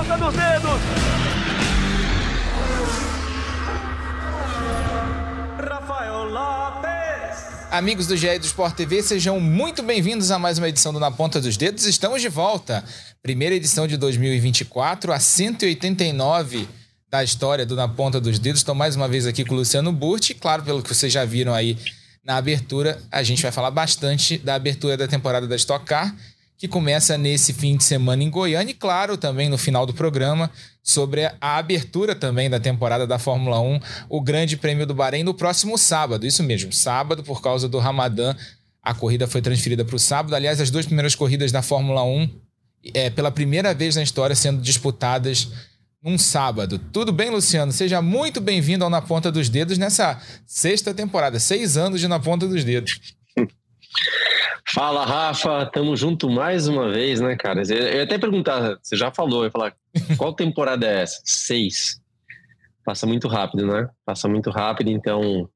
ponta dos dedos. Rafael Lopes. Amigos do GE do Sport TV, sejam muito bem-vindos a mais uma edição do Na Ponta dos Dedos. Estamos de volta. Primeira edição de 2024, a 189 da história do Na Ponta dos Dedos. Estou mais uma vez aqui com o Luciano Burti. Claro, pelo que vocês já viram aí na abertura, a gente vai falar bastante da abertura da temporada da Stock Car, que começa nesse fim de semana em Goiânia e, claro, também no final do programa, sobre a abertura também da temporada da Fórmula 1, o Grande Prêmio do Bahrein no próximo sábado. Isso mesmo, sábado, por causa do Ramadã, a corrida foi transferida para o sábado. Aliás, as duas primeiras corridas da Fórmula 1, é, pela primeira vez na história, sendo disputadas num sábado. Tudo bem, Luciano? Seja muito bem-vindo ao Na Ponta dos Dedos nessa sexta temporada. Seis anos de Na Ponta dos Dedos. Fala, Rafa. Tamo junto mais uma vez, né, cara? Eu ia até perguntar, você já falou, eu ia falar, qual temporada é essa? Seis. Passa muito rápido, né? Passa muito rápido, então.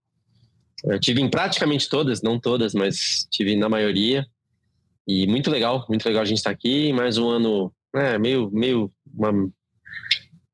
Eu tive em praticamente todas, não todas, mas tive na maioria. E muito legal, muito legal a gente estar aqui. Mais um ano, né, meio, meio uma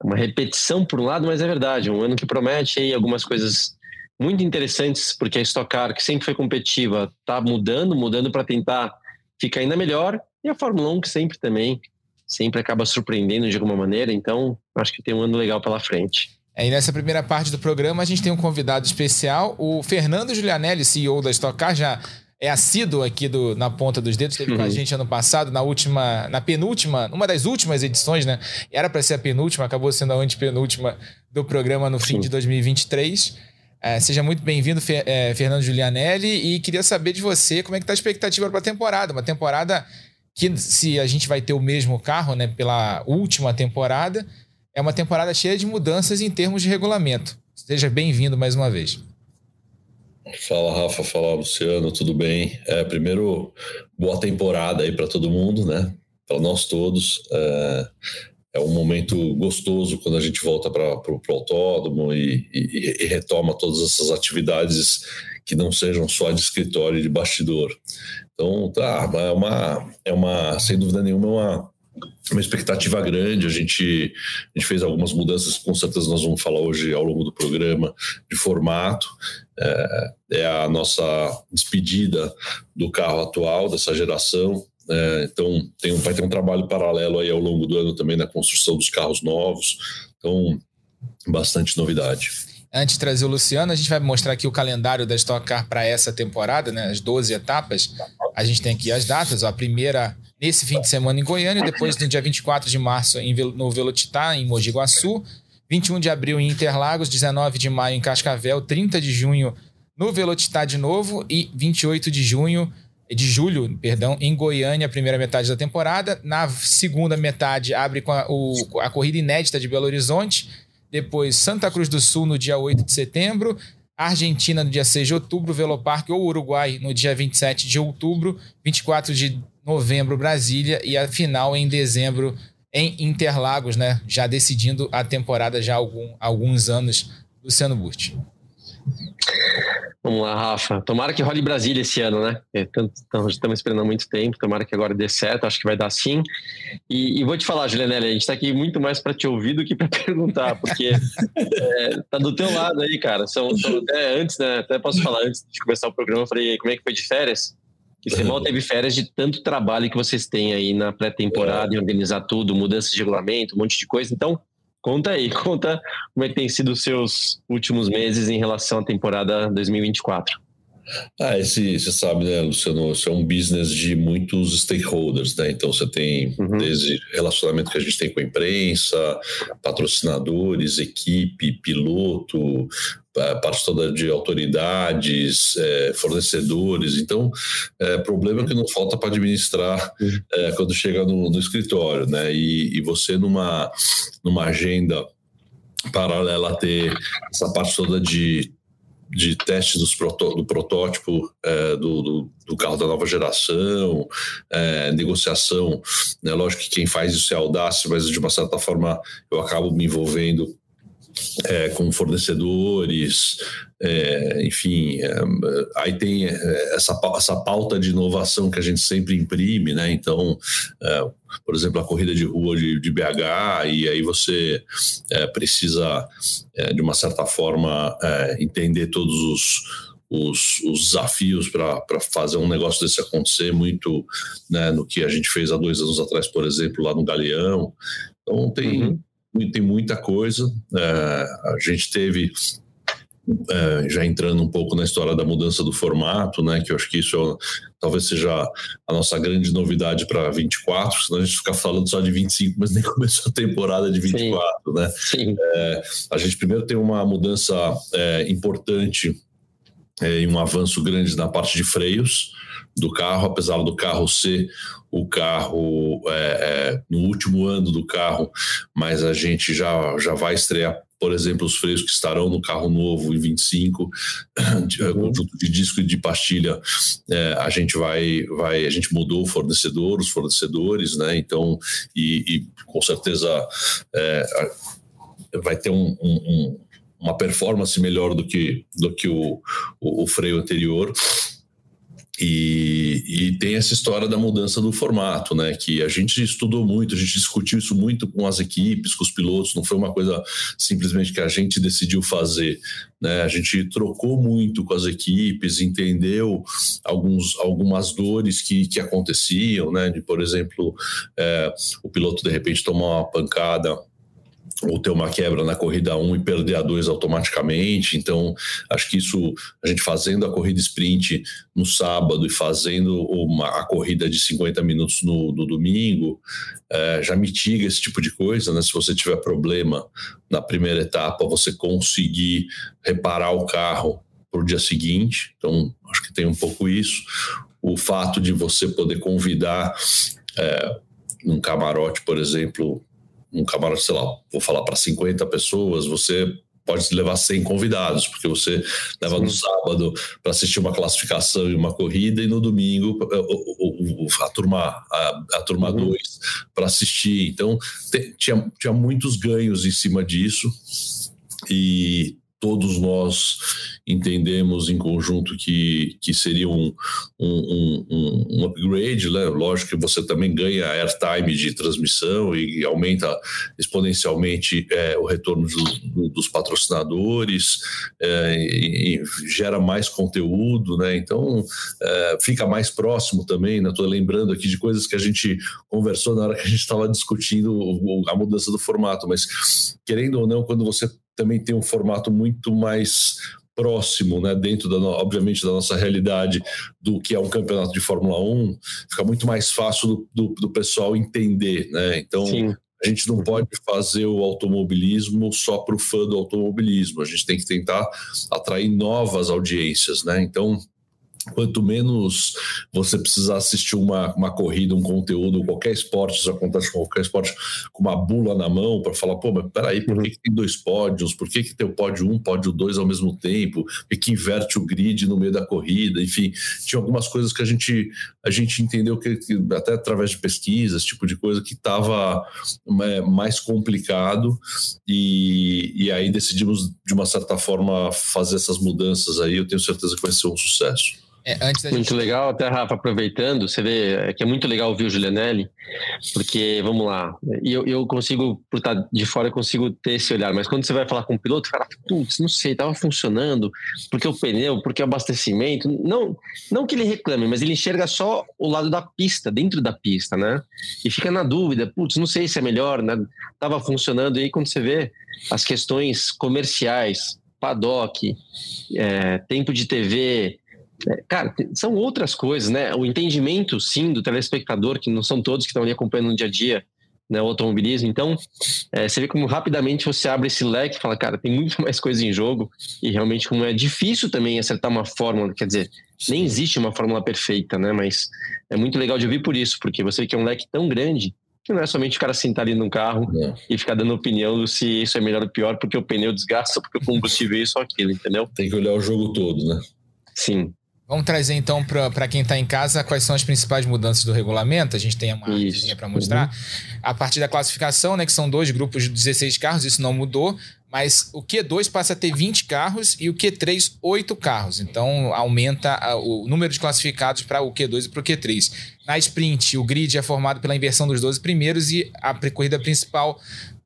uma repetição por um lado, mas é verdade, um ano que promete aí algumas coisas muito interessantes, porque a Stock Car, que sempre foi competitiva, está mudando, mudando para tentar ficar ainda melhor, e a Fórmula 1 que sempre também, sempre acaba surpreendendo de alguma maneira, então acho que tem um ano legal pela frente. É, e nessa primeira parte do programa a gente tem um convidado especial, o Fernando Giulianelli, CEO da Stock Car, já é assíduo aqui do, na ponta dos dedos, esteve uhum. com a uhum. gente ano passado, na última, na penúltima, uma das últimas edições, né? Era para ser a penúltima, acabou sendo a antepenúltima do programa no fim Sim. de 2023. É, seja muito bem-vindo, é, Fernando Giulianelli, e queria saber de você como é que tá a expectativa para a temporada. Uma temporada que, se a gente vai ter o mesmo carro, né, pela última temporada, é uma temporada cheia de mudanças em termos de regulamento. Seja bem-vindo mais uma vez. Fala Rafa, fala Luciano, tudo bem? É, primeiro, boa temporada aí para todo mundo, né? Para nós todos. É, é, um momento gostoso quando a gente volta para o autódromo e, e, e, retoma todas essas atividades que não sejam só de escritório e de bastidor. Então, tá, é uma, é uma sem dúvida nenhuma, é uma uma expectativa grande. A gente, a gente fez algumas mudanças, com certeza nós vamos falar hoje ao longo do programa, de formato. É, é a nossa despedida do carro atual, dessa geração. É, então, tem, vai ter um trabalho paralelo aí ao longo do ano também na construção dos carros novos. Então, bastante novidade. Antes de trazer o Luciano, a gente vai mostrar aqui o calendário da Stock Car para essa temporada, né? As 12 etapas. A gente tem aqui as datas. Ó, a primeira nesse fim de semana em Goiânia, depois no dia 24 de março em, no Velotitá, em Mogi Guaçu, 21 de abril em Interlagos, 19 de maio em Cascavel, 30 de junho no Velotitá de novo e 28 de junho de julho, perdão, em Goiânia, a primeira metade da temporada. Na segunda metade abre com a, o, a corrida inédita de Belo Horizonte, depois Santa Cruz do Sul no dia 8 de setembro, Argentina no dia 6 de outubro, Veloparque ou Uruguai no dia 27 de outubro, 24 de novembro Brasília e a final em dezembro em Interlagos, né? Já decidindo a temporada já há algum, alguns anos, Luciano Burti. Vamos lá, Rafa. Tomara que role Brasília esse ano, né? É, estamos esperando há muito tempo. Tomara que agora dê certo. Acho que vai dar sim. E, e vou te falar, Julianelli, a gente está aqui muito mais para te ouvir do que para perguntar, porque é, tá do teu lado aí, cara. São, são até antes, né? Até posso falar antes de começar o programa. Eu falei, como é que foi de férias? Que você mal teve férias de tanto trabalho que vocês têm aí na pré-temporada, em organizar tudo, mudança de regulamento, um monte de coisa. Então, conta aí, conta como é que tem sido os seus últimos meses em relação à temporada 2024. Ah, esse, você sabe, né, Luciano, isso é um business de muitos stakeholders, né? Então você tem uhum. desde relacionamento que a gente tem com a imprensa, patrocinadores, equipe, piloto, parte toda de autoridades, é, fornecedores. Então, é, problema que não falta para administrar é, quando chega no, no escritório, né? E, e, você numa, numa agenda paralela a ter essa parte toda de de teste dos do protótipo é, do, do, do, carro da nova geração, é, negociação. Né? Lógico que quem faz isso é audácia, mas de uma certa forma eu acabo me envolvendo é, com fornecedores, é, enfim, é, aí tem é, essa, essa pauta de inovação que a gente sempre imprime, né? Então, é, por exemplo, a corrida de rua de, de BH, e aí você é, precisa, de uma certa forma, entender todos os os, os, desafios para fazer um negócio desse acontecer, muito né, no que a gente fez há dois anos atrás, por exemplo, lá no Galeão. Então, tem, uhum tem muita coisa. É, a gente teve é, já entrando um pouco na história da mudança do formato, né? Que eu acho que isso é, talvez seja a nossa grande novidade para 24, senão a gente fica falando só de 25, mas nem começou a temporada de 24, Sim. né? Sim. É, a gente primeiro tem uma mudança é, importante e um avanço grande na parte de freios do carro, apesar do carro ser o carro é, é, no último ano do carro, mas a gente já, já vai estrear, por exemplo, os freios que estarão no carro novo em 25, uhum. conjunto de disco e de pastilha, é, a gente vai, vai, a gente mudou o fornecedor, os fornecedores, né? Então, e, e com certeza é, vai ter um, um, uma performance melhor do que, do que o, o, o freio anterior. E, e, tem essa história da mudança do formato, né? Que a gente estudou muito, a gente discutiu isso muito com as equipes, com os pilotos, não foi uma coisa simplesmente que a gente decidiu fazer. Né? A gente trocou muito com as equipes, entendeu alguns, algumas dores que, que aconteciam, né? De, por exemplo, é, o piloto de repente tomar uma pancada ou ter uma quebra na corrida 1 e perder a 2 automaticamente. Então, acho que isso, a gente fazendo a corrida sprint no sábado e fazendo uma, a corrida de 50 minutos no, no domingo, é, já mitiga esse tipo de coisa, né? Se você tiver problema na primeira etapa, você conseguir reparar o carro para o dia seguinte. Então, acho que tem um pouco isso. O fato de você poder convidar é, num camarote, por exemplo, um camarote, sei lá, vou falar para 50 pessoas, você pode levar 100 convidados, porque você leva Sim. no sábado para assistir uma classificação e uma corrida, e no domingo a, turma a, a turma 2 uhum. para assistir. Então, te, tinha, tinha muitos ganhos em cima disso, e todos nós entendemos em conjunto que, que seria um, um, um, um upgrade, né? lógico que você também ganha airtime de transmissão e aumenta exponencialmente é, o retorno do, do, dos patrocinadores é, e, e, gera mais conteúdo, né? então é, fica mais próximo também, estou né? lembrando aqui de coisas que a gente conversou na hora que a gente estava discutindo a mudança do formato, mas querendo ou não, quando você também tem um formato muito mais próximo, né, dentro da, obviamente da nossa realidade do que é um campeonato de Fórmula 1, fica muito mais fácil do, do, do pessoal entender, né? Então Sim. a gente não pode fazer o automobilismo só para o fã do automobilismo, a gente tem que tentar atrair novas audiências, né? Então quanto menos você precisar assistir uma, uma corrida, um conteúdo, qualquer esporte, isso acontece com qualquer esporte, com uma bula na mão para falar, pô, mas peraí, por que, que, tem dois pódios? Por que, que tem o pódio um, pódio dois ao mesmo tempo? E que inverte o grid no meio da corrida? Enfim, tinha algumas coisas que a gente, a gente entendeu que, que até através de pesquisas, tipo de coisa que estava é, mais complicado e, e aí decidimos, de uma certa forma, fazer essas mudanças aí. Eu tenho certeza que vai ser um sucesso. É, muito legal, até Rafa, aproveitando, você vê é que é muito legal ouvir o Julianelli, porque, vamos lá, eu, eu consigo, por estar de fora, eu consigo ter esse olhar, mas quando você vai falar com o piloto, cara, putz, não sei, estava funcionando, porque o pneu, porque o abastecimento, não, não que ele reclame, mas ele enxerga só o lado da pista, dentro da pista, né? E fica na dúvida, putz, não sei se é melhor, né? Tava funcionando, e aí quando você vê as questões comerciais, paddock, é, tempo de TV, cara, são outras coisas, né? O entendimento, sim, do telespectador, que não são todos que estão ali acompanhando no dia a dia né, o automobilismo. Então, é, você vê como rapidamente você abre esse leque e fala, cara, tem muito mais coisa em jogo e realmente como é difícil também acertar uma fórmula, quer dizer, nem existe uma fórmula perfeita, né? Mas é muito legal de ouvir por isso, porque você vê que é um leque tão grande que não é somente o cara sentar ali num carro é. e ficar dando opinião se isso é melhor ou pior, porque o pneu desgasta, porque o combustível é isso ou aquilo, entendeu? Tem que olhar o jogo todo, né? Sim. Vamos trazer então para quem está em casa quais são as principais mudanças do regulamento. A gente tem uma artezinha para mostrar. Uhum. A partir da classificação, né, que são dois grupos de 16 carros, isso não mudou, mas o Q2 passa a ter 20 carros e o Q3 8 carros. Então aumenta o número de classificados para o Q2 e para o Q3. Na sprint, o grid é formado pela inversão dos 12 primeiros e a corrida principal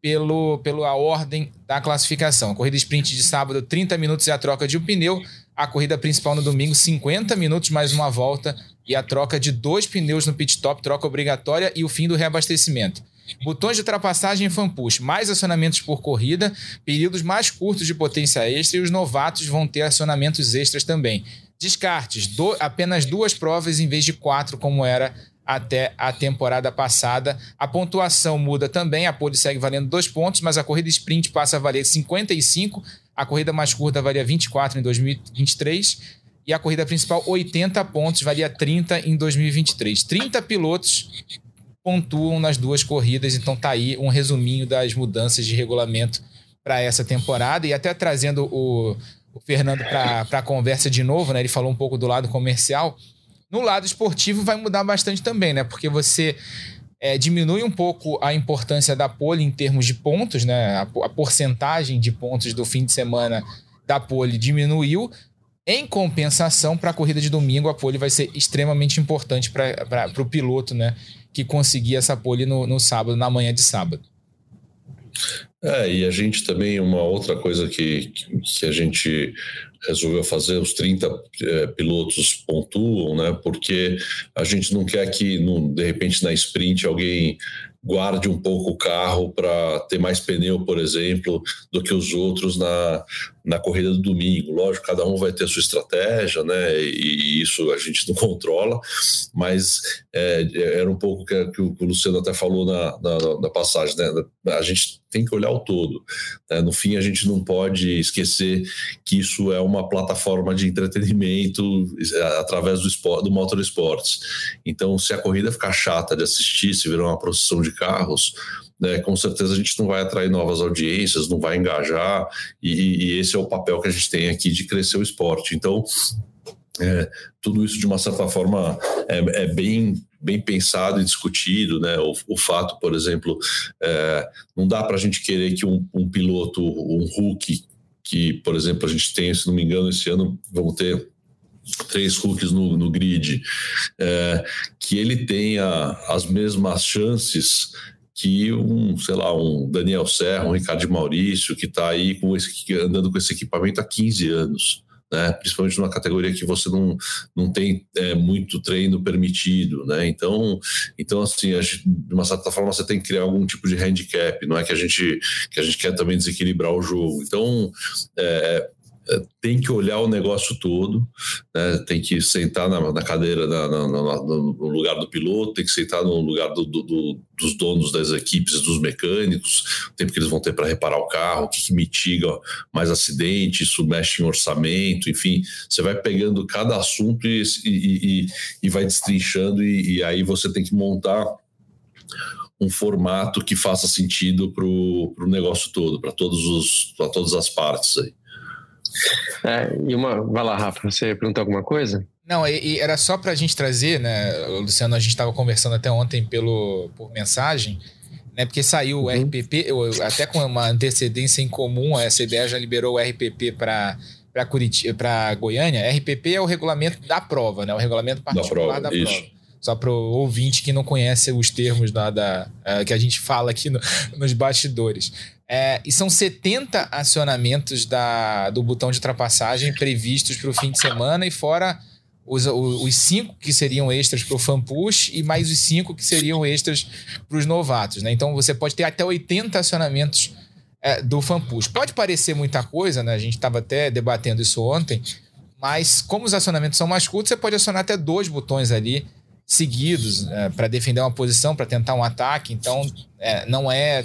pelo, pela ordem da classificação. A corrida sprint de sábado, 30 minutos e a troca de um pneu. A corrida principal no domingo, 50 minutos mais uma volta e a troca de dois pneus no pit stop, troca obrigatória e o fim do reabastecimento. Botões de ultrapassagem e fan push, mais acionamentos por corrida, períodos mais curtos de potência extra e os novatos vão ter acionamentos extras também. Descartes, do, apenas duas provas em vez de quatro, como era até a temporada passada. A pontuação muda também, a pole segue valendo dois pontos, mas a corrida sprint passa a valer 55, a corrida mais curta valia 24 em 2023 e a corrida principal 80 pontos, valia 30 em 2023. 30 pilotos pontuam nas duas corridas, então tá aí um resuminho das mudanças de regulamento para essa temporada e até trazendo o, o Fernando para a conversa de novo, né? Ele falou um pouco do lado comercial. No lado esportivo vai mudar bastante também, né? Porque você é, diminui um pouco a importância da pole em termos de pontos, né? A, a porcentagem de pontos do fim de semana da pole diminuiu. Em compensação, para a corrida de domingo, a pole vai ser extremamente importante para o piloto, né? que conseguir essa pole no, no sábado, na manhã de sábado. É, e a gente também, uma outra coisa que, que a gente resolveu fazer, os 30 é, pilotos pontuam, né? Porque a gente não quer que, no, de repente, na sprint, alguém guarde um pouco o carro para ter mais pneu, por exemplo, do que os outros na, na corrida do domingo. Lógico, cada um vai ter a sua estratégia, né? E, isso a gente não controla, mas é, era um pouco que, que, o Luciano até falou na, na, na, passagem, né? A gente tem que olhar o todo. Né? No fim, a gente não pode esquecer que isso é uma plataforma de entretenimento é, através do, esporte, do motorsports. Então, se a corrida ficar chata de assistir, se virar uma procissão de carros, né, com certeza a gente não vai atrair novas audiências, não vai engajar, e, e esse é o papel que a gente tem aqui de crescer o esporte. Então, é, tudo isso de uma certa forma é, é, bem bem pensado e discutido, né? O, o fato, por exemplo, é, não dá para a gente querer que um, um, piloto, um Hulk, que, por exemplo, a gente tem, se não me engano, esse ano vamos ter três hooks no, no grid, é, que ele tenha as mesmas chances que um, sei lá, um Daniel Serra, um Ricardo Maurício, que está aí com esse, andando com esse equipamento há 15 anos. Né? principalmente numa categoria que você não, não tem é, muito treino permitido, né? Então, então assim, gente, de uma certa forma você tem que criar algum tipo de handicap, não é que a gente que a gente quer também desequilibrar o jogo. Então, é, tem que olhar o negócio todo, né? tem que sentar na, na cadeira, na, na, no lugar do piloto, tem que sentar no lugar do, do, do, dos donos das equipes, dos mecânicos, o tempo que eles vão ter para reparar o carro, o que, que, mitiga mais acidente, isso mexe em orçamento, enfim, você vai pegando cada assunto e, e, e, e vai destrinchando, e, aí você tem que montar um formato que faça sentido para o negócio todo, para todas as partes aí. É, e uma. Vai lá, Rafa, você perguntou alguma coisa? Não, e, e era só para a gente trazer, né, Luciano? A gente estava conversando até ontem pelo, por mensagem, né? Porque saiu o uhum. RPP, até com uma antecedência em comum, a CBA já liberou o RPP para para Curitiba, para Goiânia, RPP é o regulamento da prova, né? O regulamento particular da prova. Da prova. Só para o ouvinte que não conhece os termos da, da uh, que a gente fala aqui no, nos bastidores. É, e são 70 acionamentos da, do botão de ultrapassagem previstos para o fim de semana, e fora os, os cinco que seriam extras para o fan push e mais os cinco que seriam extras para os novatos. Né? Então você pode ter até 80 acionamentos é, do fan push. Pode parecer muita coisa, né? a gente estava até debatendo isso ontem, mas como os acionamentos são mais curtos, você pode acionar até dois botões ali seguidos é, para defender uma posição, para tentar um ataque. Então é, não é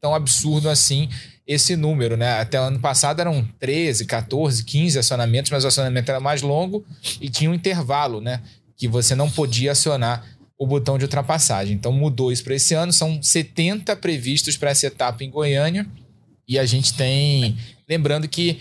tão absurdo assim esse número, né? Até ano passado eram 13, 14, 15 acionamentos, mas o acionamento era mais longo e tinha um intervalo, né? Que você não podia acionar o botão de ultrapassagem. Então mudou isso para esse ano, são 70 previstos para essa etapa em Goiânia. E a gente tem. Lembrando que,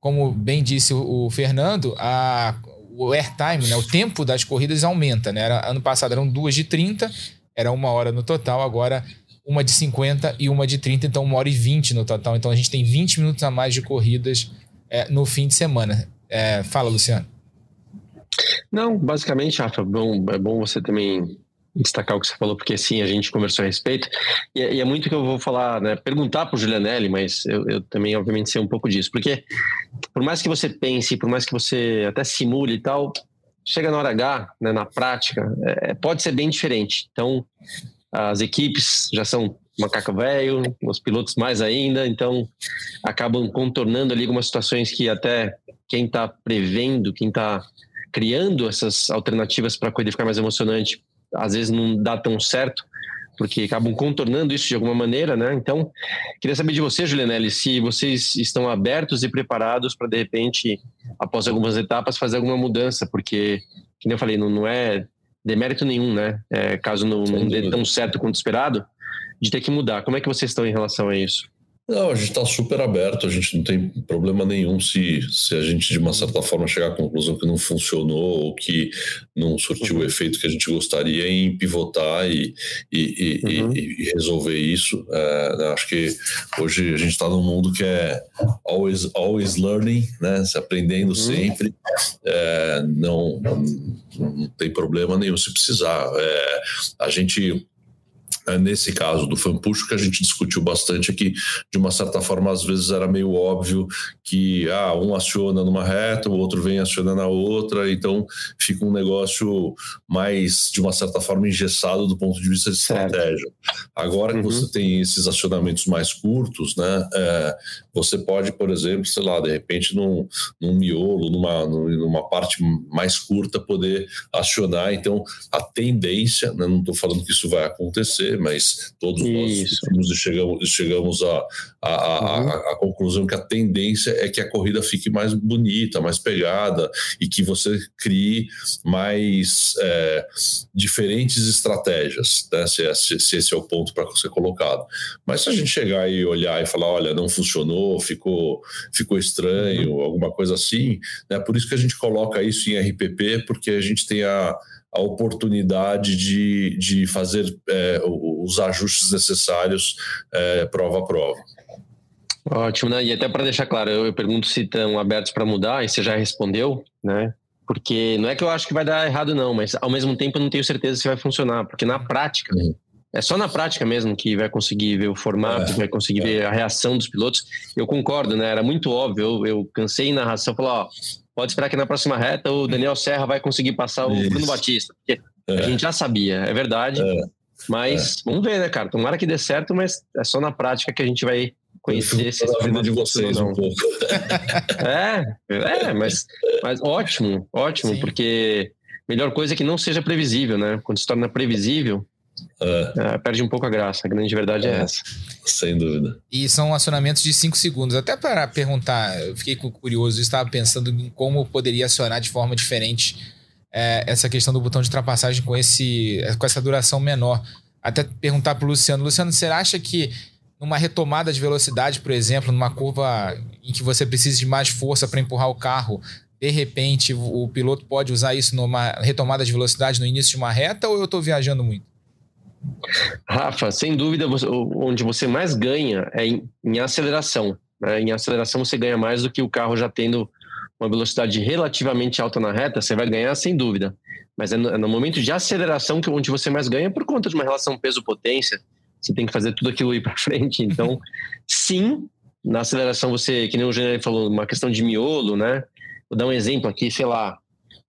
como bem disse o, Fernando, a, o airtime, né, o tempo das corridas aumenta. Né? Era, ano passado eram duas de 30, era uma hora no total, agora uma de 50 e uma de 30, então uma hora e 20 no total. Então a gente tem 20 minutos a mais de corridas é, no fim de semana. É, fala, Luciano. Não, basicamente, Rafa, bom, é bom você também destacar o que você falou, porque sim, a gente conversou a respeito. E, é, e é muito que eu vou falar, né? Perguntar para o Julianelli, mas eu, eu, também, obviamente, sei um pouco disso. Porque por mais que você pense, por mais que você até simule e tal, chega na hora H, né, na prática, é, pode ser bem diferente. Então, as equipes já são macaco velho, os pilotos mais ainda, então acabam contornando ali algumas situações que até quem está prevendo, quem está criando essas alternativas para a corrida ficar mais emocionante, às vezes não dá tão certo, porque acabam contornando isso de alguma maneira, né? Então, queria saber de você, Julianelli, se vocês estão abertos e preparados para, de repente, após algumas etapas, fazer alguma mudança, porque, como eu falei, não, não é demérito nenhum, né? É, caso não, não dê tão certo quanto esperado, de ter que mudar. Como é que vocês estão em relação a isso? Não, a gente está super aberto, a gente não tem problema nenhum se, se a gente, de uma certa forma, chegar à conclusão que não funcionou ou que não surtiu uhum. o efeito que a gente gostaria em pivotar e, e, e, uhum. e resolver isso. É, acho que hoje a gente está num mundo que é always, always learning, né? Se aprendendo uhum. sempre. É, não, não, não, tem problema nenhum se precisar. É, a gente nesse caso do fanpush, que a gente discutiu bastante aqui, de uma certa forma, às vezes era meio óbvio que ah, um aciona numa reta, o outro vem acionando a outra, então fica um negócio mais, de uma certa forma, engessado do ponto de vista de estratégia. Agora uhum. que você tem esses acionamentos mais curtos, né, é, você pode, por exemplo, sei lá, de repente num, num miolo, numa, numa parte mais curta, poder acionar. Então, a tendência, né, não estou falando que isso vai acontecer, mas todos Isso. nós chegamos, chegamos a, a, a, uhum. a, conclusão que a tendência é que a corrida fique mais bonita, mais pegada e que você crie mais é, diferentes estratégias, né? se, é, se, se, esse é o ponto para ser colocado. Mas se a gente chegar e olhar e falar, olha, não funcionou, ficou, ficou estranho, uhum. alguma coisa assim, né? por isso que a gente coloca isso em RPP, porque a gente tem a a oportunidade de, de fazer é, os ajustes necessários é, prova a prova. Ótimo, né? E até para deixar claro, eu, eu, pergunto se estão abertos para mudar, e você já respondeu, né? Porque não é que eu acho que vai dar errado, não, mas ao mesmo tempo eu não tenho certeza se vai funcionar, porque na prática, uhum. É só na prática mesmo que vai conseguir ver o formato, é, vai conseguir é. ver a reação dos pilotos. Eu concordo, né? Era muito óbvio, eu, eu cansei em narração, falar, ó, pode esperar que na próxima reta o Daniel Serra vai conseguir passar o Isso. Bruno Batista. Porque é. a gente já sabia, é verdade. É. Mas é. vamos ver, né, cara? Tomara que dê certo, mas é só na prática que a gente vai conhecer esse vida de vocês um pouco. é, é, mas, mas ótimo, ótimo, Sim. porque melhor coisa é que não seja previsível, né? Quando se torna previsível, é. É, perde um pouco a graça. A grande verdade é, é essa. Sem dúvida. E são acionamentos de 5 segundos. Até para perguntar, eu fiquei curioso, estava pensando em como poderia acionar de forma diferente é, essa questão do botão de ultrapassagem com, esse, com essa duração menor. Até perguntar para o Luciano: Luciano, você acha que numa retomada de velocidade, por exemplo, numa curva em que você precisa de mais força para empurrar o carro, de repente o piloto pode usar isso numa retomada de velocidade no início de uma reta ou eu estou viajando muito? Rafa, sem dúvida, você, onde você mais ganha é em, em aceleração. Né? Em aceleração você ganha mais do que o carro já tendo uma velocidade relativamente alta na reta, você vai ganhar sem dúvida. Mas é no, é no momento de aceleração que onde você mais ganha por conta de uma relação peso-potência. Você tem que fazer tudo aquilo ir para frente. Então, sim, na aceleração você, que nem o Gênero falou, uma questão de miolo, né? Vou dar um exemplo aqui, sei lá,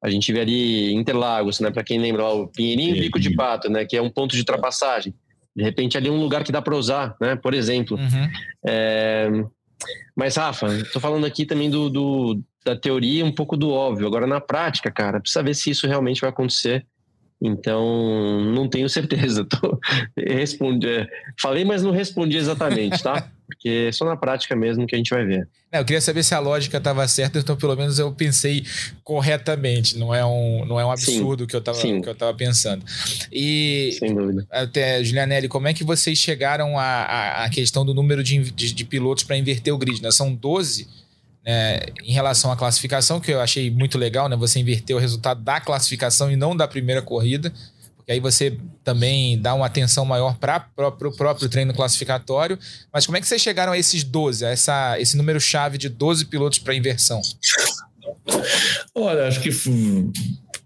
a gente vê ali Interlagos, né? Para quem lembra, o Pinheirinho e Bico de Pato, né? Que é um ponto de ultrapassagem. De repente ali é um lugar que dá para usar, né? Por exemplo. Uhum. É... Mas Rafa, estou falando aqui também do, do, da teoria, um pouco do óbvio. Agora na prática, cara, precisa ver se isso realmente vai acontecer. Então, não tenho certeza. Tô, respondi, é, falei, mas não respondi exatamente, tá? Porque é só na prática mesmo que a gente vai ver. Eu queria saber se a lógica estava certa, então pelo menos eu pensei corretamente. Não é um, não é um absurdo sim, que eu estava pensando. E, Sem dúvida. Até, Julianelli, como é que vocês chegaram à, à questão do número de, de, de pilotos para inverter o grid? Né? São 12 né, em relação à classificação, que eu achei muito legal, né? Você inverter o resultado da classificação e não da primeira corrida que aí você também dá uma atenção maior para o próprio treino classificatório. Mas como é que vocês chegaram a esses 12, a essa, esse número-chave de 12 pilotos para inversão? Olha, acho que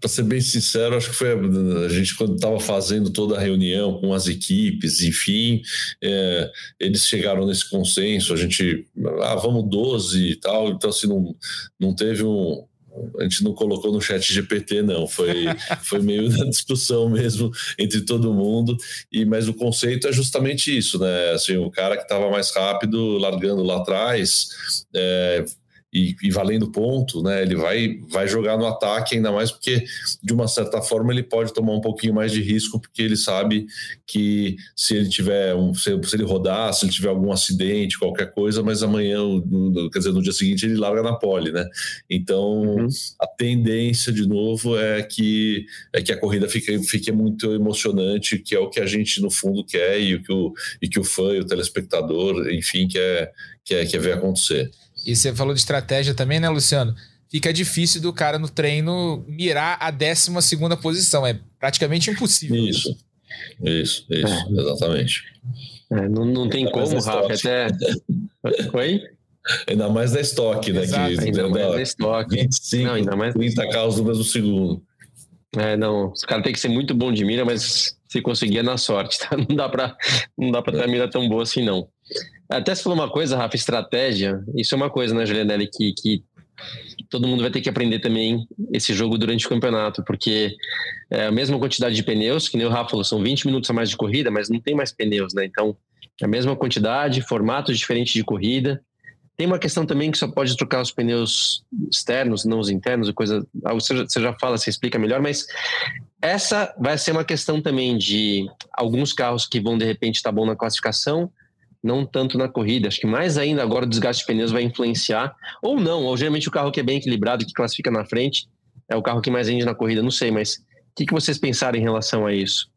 para ser bem sincero, acho que foi a, a gente quando estava fazendo toda a reunião com as equipes, enfim, é, eles chegaram nesse consenso, a gente, ah, vamos 12 e tal, então assim, não, não teve um, a gente não colocou no chat GPT, não. Foi, foi meio na discussão mesmo entre todo mundo. E Mas o conceito é justamente isso, né? Assim, o cara que estava mais rápido, largando lá atrás, é, e, e, valendo ponto, né? Ele vai, vai jogar no ataque, ainda mais porque, de uma certa forma, ele pode tomar um pouquinho mais de risco, porque ele sabe que se ele tiver um, se, se ele rodar, se ele tiver algum acidente, qualquer coisa, mas amanhã, no, quer dizer, no dia seguinte, ele larga na pole, né? Então uhum. a tendência, de novo, é que, é que a corrida fique, fique muito emocionante, que é o que a gente, no fundo, quer e o que o, e que o fã e o telespectador, enfim, quer, quer, quer ver acontecer. E você falou de estratégia também, né, Luciano? Fica difícil do cara no treino mirar a 12 posição. É praticamente impossível. Isso. Isso, isso, é. exatamente. É, não, não tem Ainda como, Rafa. Até. Oi? Ainda mais da estoque, né? Exato, que, ainda mais da estoque. 25, não, ainda mais 30 carros no mesmo segundo. É, não, os caras têm que ser muito bom de mira, mas se conseguir é na sorte, tá? Não dá pra, não dá pra ter a mira tão boa assim, não. Até se falou uma coisa, Rafa, estratégia. Isso é uma coisa, né, Julianelli, que, que todo mundo vai ter que aprender também esse jogo durante o campeonato, porque é a mesma quantidade de pneus, que nem o Rafa falou, são 20 minutos a mais de corrida, mas não tem mais pneus, né? Então, é a mesma quantidade, formatos diferentes de corrida. Tem uma questão também que só pode trocar os pneus externos, não os internos, coisa. Você já fala, você explica melhor, mas essa vai ser uma questão também de alguns carros que vão de repente estar tá bom na classificação, não tanto na corrida. Acho que mais ainda agora o desgaste de pneus vai influenciar, ou não, ou geralmente o carro que é bem equilibrado, que classifica na frente, é o carro que mais rende na corrida, não sei, mas o que, que vocês pensaram em relação a isso?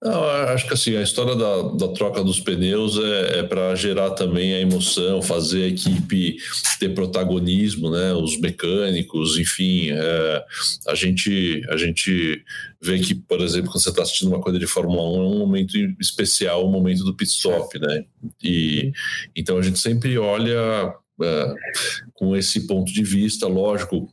Não, acho que assim, a história da, da troca dos pneus é, é para gerar também a emoção, fazer a equipe ter protagonismo, né? Os mecânicos, enfim. É, a, gente, a gente vê que, por exemplo, quando você está assistindo uma corrida de Fórmula 1, é um momento especial, o um momento do pit stop, né? E, então a gente sempre olha é, com esse ponto de vista, lógico,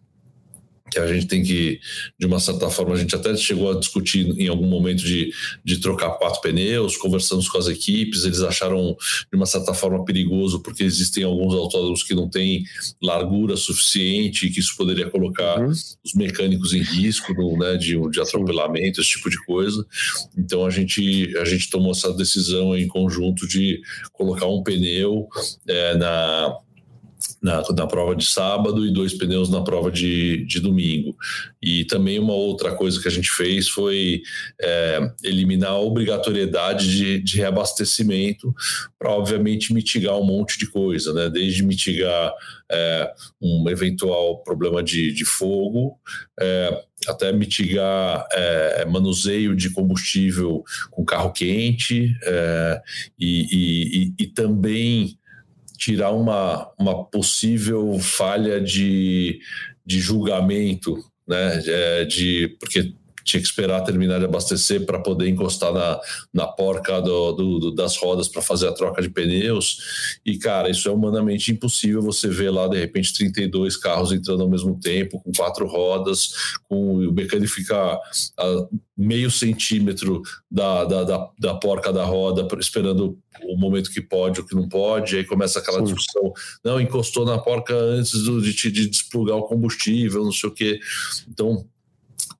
que a gente tem que, de uma certa forma, a gente até chegou a discutir em algum momento de, de trocar quatro pneus, conversamos com as equipes, eles acharam de uma certa forma perigoso, porque existem alguns autódromos que não têm largura suficiente, que isso poderia colocar uhum. os mecânicos em risco no, né, de, de atropelamento, esse tipo de coisa. Então a gente, a gente tomou essa decisão em conjunto de colocar um pneu é, na na, na prova de sábado e dois pneus na prova de, de domingo. E também uma outra coisa que a gente fez foi é, eliminar a obrigatoriedade de, de reabastecimento para, obviamente, mitigar um monte de coisa, né? desde mitigar é, um eventual problema de, de fogo, é, até mitigar é, manuseio de combustível com carro quente é, e, e, e, também tirar uma, uma possível falha de, de julgamento, né? É, de, porque tinha que esperar terminar de abastecer para poder encostar na, na porca do, do, das rodas para fazer a troca de pneus. E, cara, isso é humanamente impossível. Você vê lá, de repente, 32 carros entrando ao mesmo tempo, com quatro rodas, com o mecânico fica a meio centímetro da, da, da, da porca da roda, esperando o momento que pode ou que não pode, aí começa aquela Sim. discussão, não, encostou na porca antes de, de, de desplugar o combustível, não sei o quê. Então,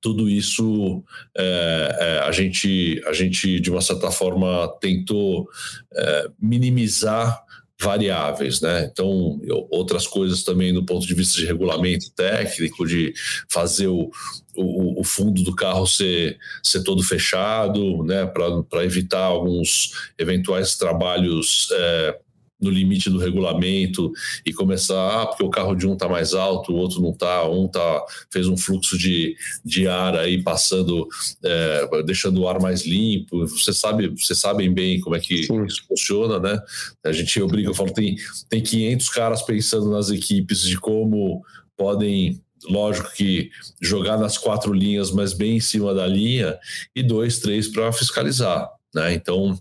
tudo isso é, é, a, gente, a gente, de uma certa forma, tentou é, minimizar variáveis, né? Então, eu, outras coisas também do ponto de vista de regulamento técnico, de fazer o, o, o fundo do carro ser, ser todo fechado, né? Para evitar alguns eventuais trabalhos é, no limite do regulamento e começar, ah, porque o carro de um está mais alto, o outro não está, um tá, fez um fluxo de, de ar aí passando, é, deixando o ar mais limpo. Você sabe, vocês sabem bem como é que Sim. isso funciona, né? A gente obriga, eu falo, tem, tem 500 caras pensando nas equipes de como podem lógico que jogar nas quatro linhas, mas bem em cima da linha, e dois, três para fiscalizar. Né? Então,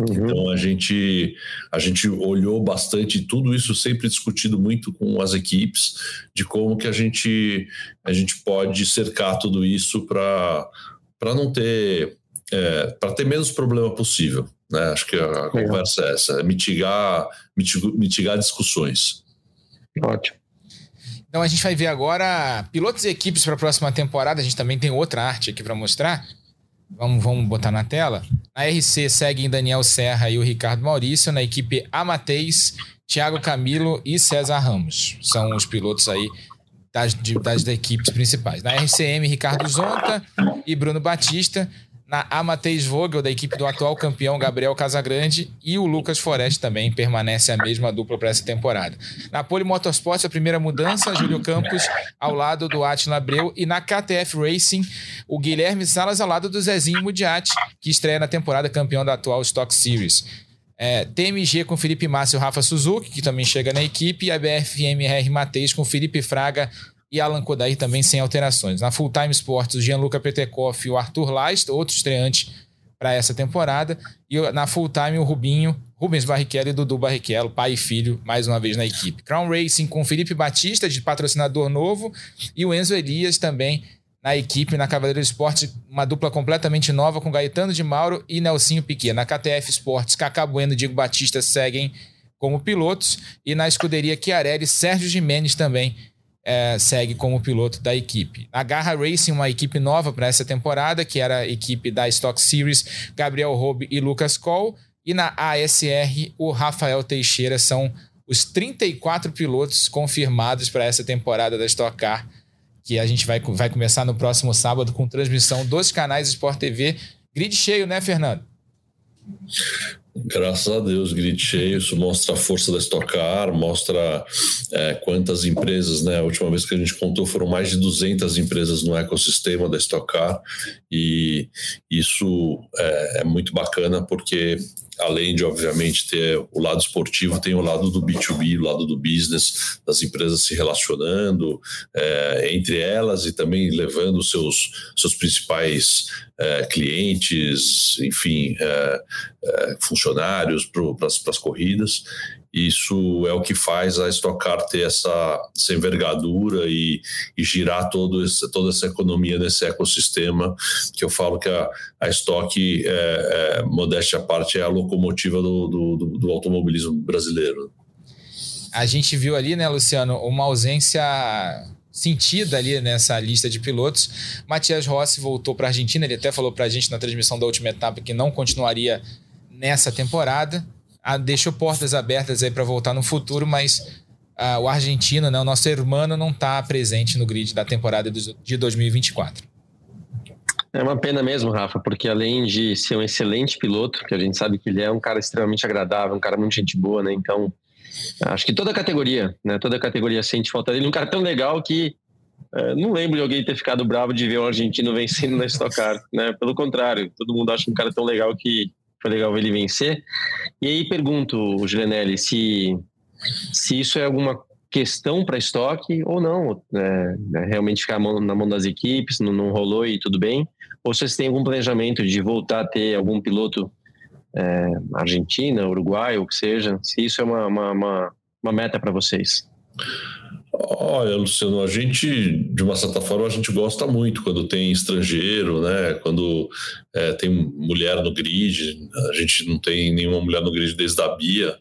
Uhum. Então a gente a gente olhou bastante tudo isso sempre discutido muito com as equipes de como que a gente a gente pode cercar tudo isso para para não ter é, para ter menos problema possível. Né? Acho que a, conversa é essa, é mitigar, mitigar, mitigar discussões. Ótimo. Então a gente vai ver agora pilotos e equipes para a próxima temporada. A gente também tem outra arte aqui para mostrar. Vamos, vamos botar na tela. Na RC seguem Daniel Serra e o Ricardo Maurício. Na equipe Amateis, Thiago Camilo e César Ramos. São os pilotos aí das, das equipes principais. Na RCM, Ricardo Zonta e Bruno Batista na Amateis Vogel, da equipe do atual campeão Gabriel Casagrande, e o Lucas Forest também permanece a mesma dupla para essa temporada. Na Poli Motorsport, a primeira mudança, Júlio Campos ao lado do Atila Abreu, e na KTF Racing, o Guilherme Salas ao lado do Zezinho Mudiati, que estreia na temporada campeão da atual Stock Series. É, TMG com Felipe Massa e Rafa Suzuki, que também chega na equipe, e a BFMR Mateis com Felipe Fraga e Alan Kodair também sem alterações. Na Full Time Sports, o Gianluca Petekoff e o Arthur Leist, outro estreante para essa temporada. E na Full Time, o Rubinho, Rubens Barrichello e Dudu Barrichello, pai e filho, mais uma vez na equipe. Crown Racing com Felipe Batista, de patrocinador novo, e o Enzo Elias também na equipe, na Cavaleiro Esporte, uma dupla completamente nova com Gaetano de Mauro e Nelsinho Piquet. Na KTF Esportes, Cacá Bueno e Diego Batista seguem como pilotos. E na escuderia Chiarelli, Sérgio Jimenez também é, segue como piloto da equipe. A Garra Racing, uma equipe nova para essa temporada, que era a equipe da Stock Series, Gabriel Roube e Lucas Cole. E na ASR, o Rafael Teixeira são os 34 pilotos confirmados para essa temporada da Stock Car, que a gente vai, vai começar no próximo sábado com transmissão dos canais Sport TV. Grid cheio, né, Fernando? Graças a Deus, grid cheio, isso mostra a força da Stock Car, mostra é, quantas empresas, né? A última vez que a gente contou foram mais de 200 empresas no ecossistema da Stock Car e isso é, é muito bacana porque além de, obviamente, ter o lado esportivo, tem o lado do B2B, o lado do business, das empresas se relacionando é, entre elas e também levando seus, seus principais é, clientes, enfim, é, funcionários para as corridas. Isso é o que faz a Stock Car ter essa, essa envergadura e, e girar todo esse, toda essa economia nesse ecossistema, que eu falo que a, a Stock, é, é, modéstia à parte, é a locomotiva do, do, do automobilismo brasileiro. A gente viu ali, né, Luciano, uma ausência sentida ali nessa lista de pilotos. Matias Rossi voltou para a Argentina, ele até falou para a gente na transmissão da última etapa que não continuaria nessa temporada deixou portas abertas aí para voltar no futuro, mas ah, o argentino, né, o nosso hermano, não está presente no grid da temporada de 2024. É uma pena mesmo, Rafa, porque além de ser um excelente piloto, que a gente sabe que ele é um cara extremamente agradável, um cara muito gente boa, né? Então, acho que toda a categoria, né? Toda a categoria sente falta dele. Um cara tão legal que é, não lembro de alguém ter ficado bravo de ver um argentino vencendo na Stock Car, né? Pelo contrário, todo mundo acha um cara tão legal que foi legal ver ele vencer. E aí pergunto, Gilenelli, se, se isso é alguma questão para estoque ou não, é, é realmente ficar na mão das equipes, não, não, rolou e tudo bem, ou se vocês têm algum planejamento de voltar a ter algum piloto é, Argentina, Uruguai, ou que seja, se isso é uma, uma, uma, uma meta para vocês. Olha, Luciano, a gente, de uma certa forma, a gente gosta muito quando tem estrangeiro, né? Quando é, tem mulher no grid, a gente não tem nenhuma mulher no grid desde a Bia,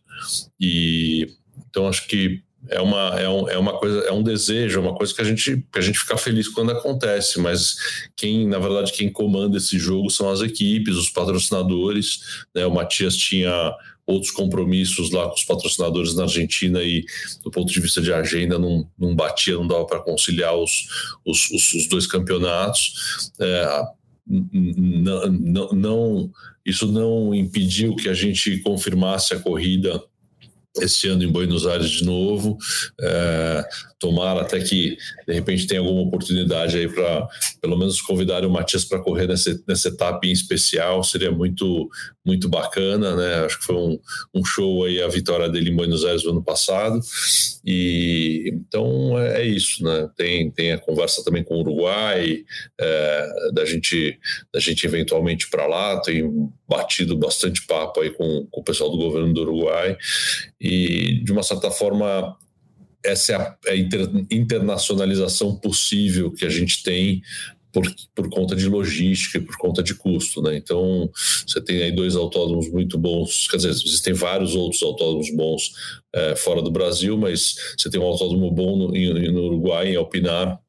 e então acho que é uma, é, um, é uma coisa, é um desejo, é uma coisa que a gente, que a gente fica feliz quando acontece, mas quem, na verdade, quem comanda esse jogo são as equipes, os patrocinadores, né? O Matias tinha outros compromissos lá com os patrocinadores na Argentina e do ponto de vista de agenda não, não batia, não dava para conciliar os, os, os, os, dois campeonatos. É, não, não, não, isso não impediu que a gente confirmasse a corrida esse ano em Buenos Aires de novo. É, tomara até que de repente tenha alguma oportunidade aí para pelo menos convidar o Matias para correr nessa, nessa etapa em especial, seria muito muito bacana, né? Acho que foi um, um show aí a vitória dele em Buenos Aires no ano passado. E então é, é isso, né? Tem, tem a conversa também com o Uruguai, é, da gente da gente eventualmente para lá, tem batido bastante papo aí com, com o pessoal do governo do Uruguai e de uma certa forma essa é a, é a inter, internacionalização possível que a gente tem por, por conta de logística e por conta de custo, né? Então, você tem aí dois autódromos muito bons, quer dizer, existem vários outros autódromos bons é, fora do Brasil, mas você tem um autódromo bom no, no Uruguai, em Alpinar,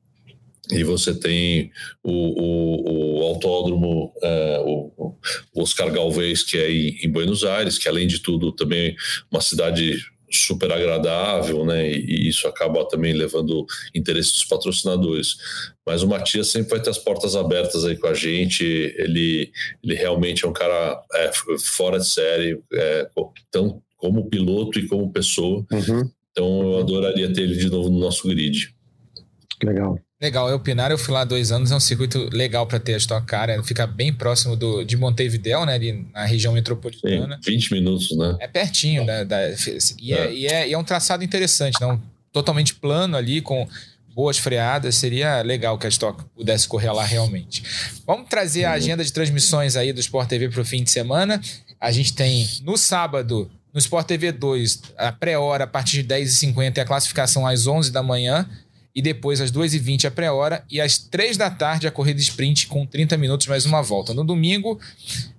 e você tem o, o, o autódromo, é, o, Oscar Galvez, que é em, Buenos Aires, que além de tudo também uma cidade super agradável, né? E isso acaba também levando interesse dos patrocinadores. Mas o Matias sempre vai ter as portas abertas aí com a gente. Ele, ele realmente é um cara é, fora de série, é, tão como piloto e como pessoa. Uhum. Então eu adoraria ter ele de novo no nosso grid. Legal. Legal, é o Pinar, eu fui lá há dois anos, é um circuito legal para ter a Stock Car, é, fica bem próximo do, de Montevideo, né, ali na região metropolitana. Sim, 20 minutos, né? É pertinho, da, da e, é. É, e, é, e, é, um traçado interessante, não? totalmente plano ali, com boas freadas, seria legal que a Stock pudesse correr lá realmente. Vamos trazer a agenda de transmissões aí do Sport TV para o fim de semana. A gente tem no sábado, no Sport TV 2, a pré-hora a partir de 10h50 e a classificação às 11 da manhã e depois às 2h20 a pré-hora e às 3 da tarde a corrida sprint com 30 minutos mais uma volta. No domingo,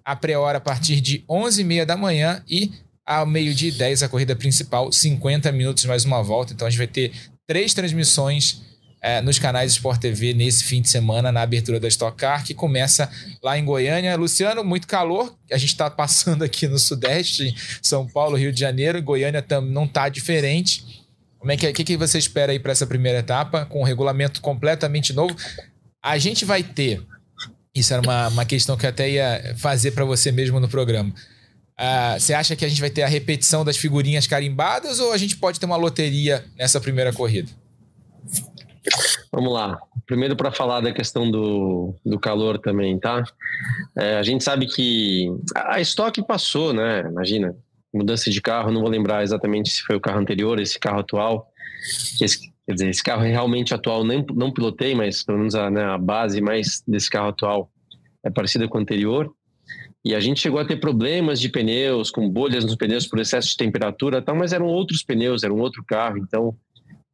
a pré-hora a partir de 11h30 da manhã e ao meio-dia e 10 a corrida principal, 50 minutos mais uma volta. Então a gente vai ter três transmissões é, nos canais Sport TV nesse fim de semana, na abertura da Stock Car, que começa lá em Goiânia. Luciano, muito calor, a gente está passando aqui no Sudeste, São Paulo, Rio de Janeiro, Goiânia não está diferente. Como é que, é, que, que você espera aí para essa primeira etapa, com o regulamento completamente novo? A gente vai ter. Isso era uma, uma questão que eu até ia fazer para você mesmo no programa. Uh, você acha que a gente vai ter a repetição das figurinhas carimbadas ou a gente pode ter uma loteria nessa primeira corrida? Vamos lá. Primeiro para falar da questão do, do calor também, tá? É, a gente sabe que a estoque passou, né? Imagina, mudança de carro, não vou lembrar exatamente se foi o carro anterior, esse carro atual. Esse, quer dizer, esse carro realmente atual, nem, não pilotei, mas pelo menos a, né, a base mais desse carro atual é parecida com o anterior. E a gente chegou a ter problemas de pneus, com bolhas nos pneus por excesso de temperatura, tal, mas eram outros pneus, era um outro carro. Então,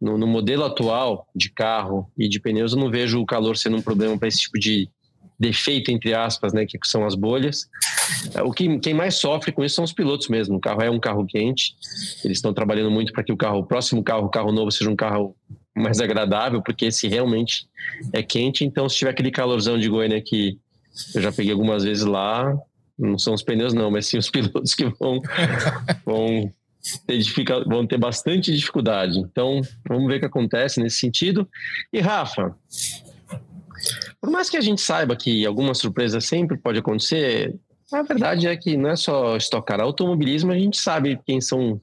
no, no modelo atual de carro e de pneus, eu não vejo o calor sendo um problema para esse tipo de, defeito, entre aspas, né, que são as bolhas. É, o que quem mais sofre com isso são os pilotos mesmo. O carro é um carro quente, eles estão trabalhando muito para que o carro, o próximo carro, o carro novo, seja um carro mais agradável, porque esse realmente é quente. Então, se tiver aquele calorzão de Goiânia que eu já peguei algumas vezes lá, não são os pneus não, mas sim os pilotos que vão, vão ter, vão ter bastante dificuldade. Então, vamos ver o que acontece nesse sentido. E Rafa, por mais que a gente saiba que alguma surpresa sempre pode acontecer, a verdade é que não é só estocar automobilismo, a gente sabe quem são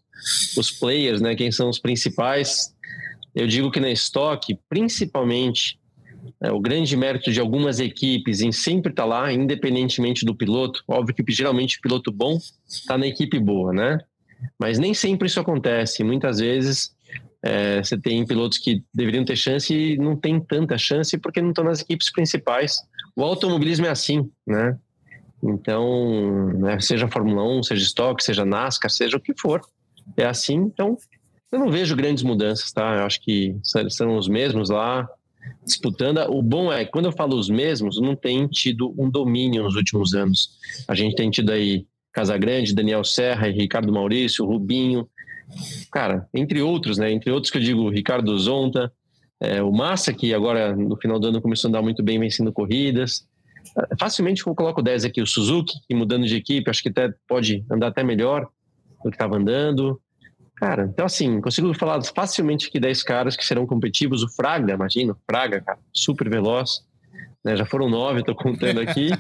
os players, né? Quem são os principais. Eu digo que na estoque, principalmente, é, o grande mérito de algumas equipes em sempre estar tá lá, independentemente do piloto. Óbvio que geralmente o piloto bom está na equipe boa, né? Mas nem sempre isso acontece. Muitas vezes é, você tem pilotos que deveriam ter chance e não tem tanta chance porque não estão nas equipes principais. O automobilismo é assim, né? Então, né, seja Fórmula 1, seja Stock, seja NASCAR, seja o que for, é assim. Então, eu não vejo grandes mudanças, tá? Eu acho que são os mesmos lá disputando. O bom é, quando eu falo os mesmos, não tem tido um domínio nos últimos anos. A gente tem tido aí Casagrande, Daniel Serra, Ricardo Maurício, Rubinho, cara, entre outros, né? Entre outros que eu digo, Ricardo Zonta, é, o Massa, que agora no final do ano começou a andar muito bem vencendo corridas. É, facilmente eu coloco 10 aqui, o Suzuki, que mudando de equipe, acho que até pode andar até melhor do que estava andando. Cara, então assim, consigo falar facilmente aqui 10 caras que serão competitivos. O Fraga, imagina, Fraga, cara, super veloz. Né, já foram nove, estou contando aqui.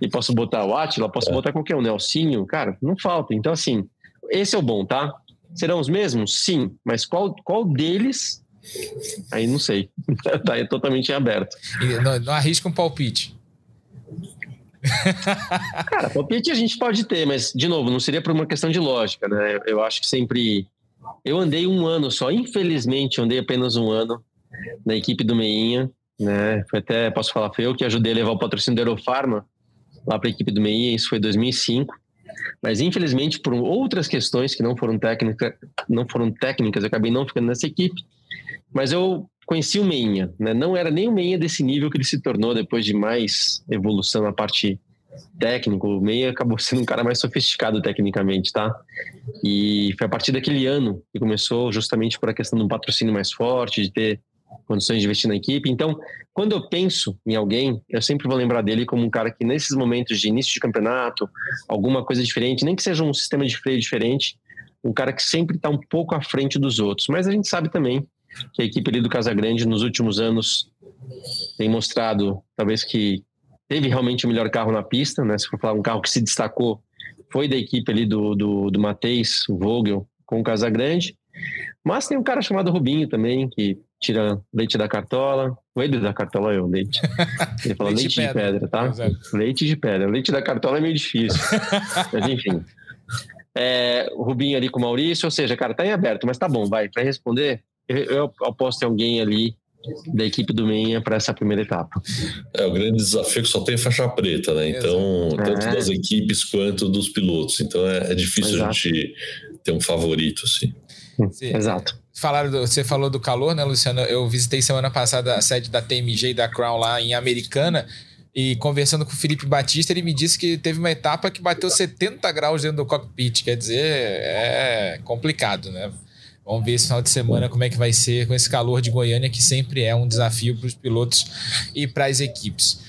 e posso botar o Atila, posso botar qualquer um, Nelsinho, cara, não falta. Então, assim, esse é o bom, tá? Serão os mesmos? Sim, mas qual, qual deles? Aí não sei. tá totalmente aberto. Não, não arrisca um palpite. Cara, palpite a gente pode ter, mas, de novo, não seria por uma questão de lógica, né? Eu acho que sempre. Eu andei um ano só, infelizmente, andei apenas um ano na equipe do Meinha, né? Foi até, posso falar, foi eu que ajudei a levar o patrocínio da Aerofarma lá para a equipe do Meinha, isso foi 2005. Mas, infelizmente, por outras questões que não foram, técnica, não foram técnicas, eu acabei não ficando nessa equipe. Mas eu conheci o Meinha, né? Não era nem o Meinha desse nível que ele se tornou depois de mais evolução na parte técnica. O Meinha acabou sendo um cara mais sofisticado tecnicamente, tá? E foi a partir daquele ano que começou justamente por a questão de um patrocínio mais forte, de ter condições de investir na equipe. Então, quando eu penso em alguém, eu sempre vou lembrar dele como um cara que nesses momentos de início de campeonato, alguma coisa diferente, nem que seja um sistema de freio diferente, um cara que sempre está um pouco à frente dos outros. Mas a gente sabe também que a equipe ali do Casagrande nos últimos anos tem mostrado, talvez que teve realmente o melhor carro na pista, né? Se for falar um carro que se destacou, foi da equipe ali do, do, do Mateis, o Vogel, com o Casagrande. Mas tem um cara chamado Rubinho também, que tira leite da cartola. O Edu da cartola é o leite. Ele fala leite, leite de, pedra. pedra, tá? Exato. Leite de pedra. Leite da cartola é meio difícil. mas enfim. É, o Rubinho ali com o Maurício, ou seja, cara, tá em aberto, mas tá bom, vai. Para responder, eu aposto em alguém ali da equipe do Meinha para essa primeira etapa. É o grande desafio que só tem faixa preta, né? Então, Exato. tanto é. das equipes quanto dos pilotos. Então é, é difícil Exato. a gente ter um favorito, assim. Sim. Exato. Falaram do, você falou do calor, né, Luciano? Eu visitei semana passada a sede da TMG e da Crown lá em Americana. E conversando com o Felipe Batista, ele me disse que teve uma etapa que bateu 70 graus dentro do cockpit. Quer dizer, é complicado, né? Vamos ver esse final de semana como é que vai ser com esse calor de Goiânia, que sempre é um desafio para os pilotos e para as equipes.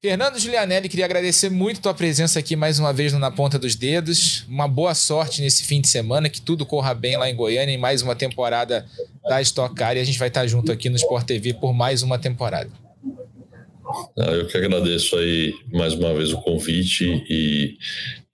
Fernando Giulianelli, queria agradecer muito tua presença aqui mais uma vez no Na Ponta dos Dedos. Uma boa sorte nesse fim de semana, que tudo corra bem lá em Goiânia em mais uma temporada da Stock Car e a gente vai estar junto aqui no Sport TV por mais uma temporada. Ah, eu que agradeço aí mais uma vez o convite e,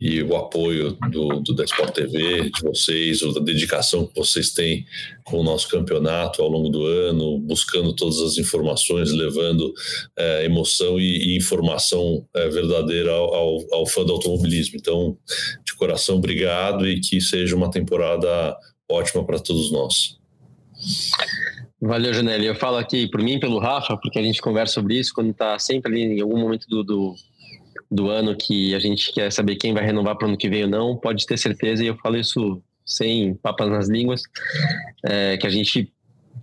e o apoio do, do Desport TV, de vocês, a dedicação que vocês têm com o nosso campeonato ao longo do ano, buscando todas as informações, levando é, emoção e, e informação é, verdadeira ao, ao, ao fã do automobilismo. Então, de coração, obrigado e que seja uma temporada ótima para todos nós. Valeu, Janelli. Eu falo aqui por mim pelo Rafa, porque a gente conversa sobre isso quando está sempre ali em algum momento do, do, do, ano que a gente quer saber quem vai renovar para o ano que vem ou não. Pode ter certeza, e eu falo isso sem papas nas línguas, é, que a gente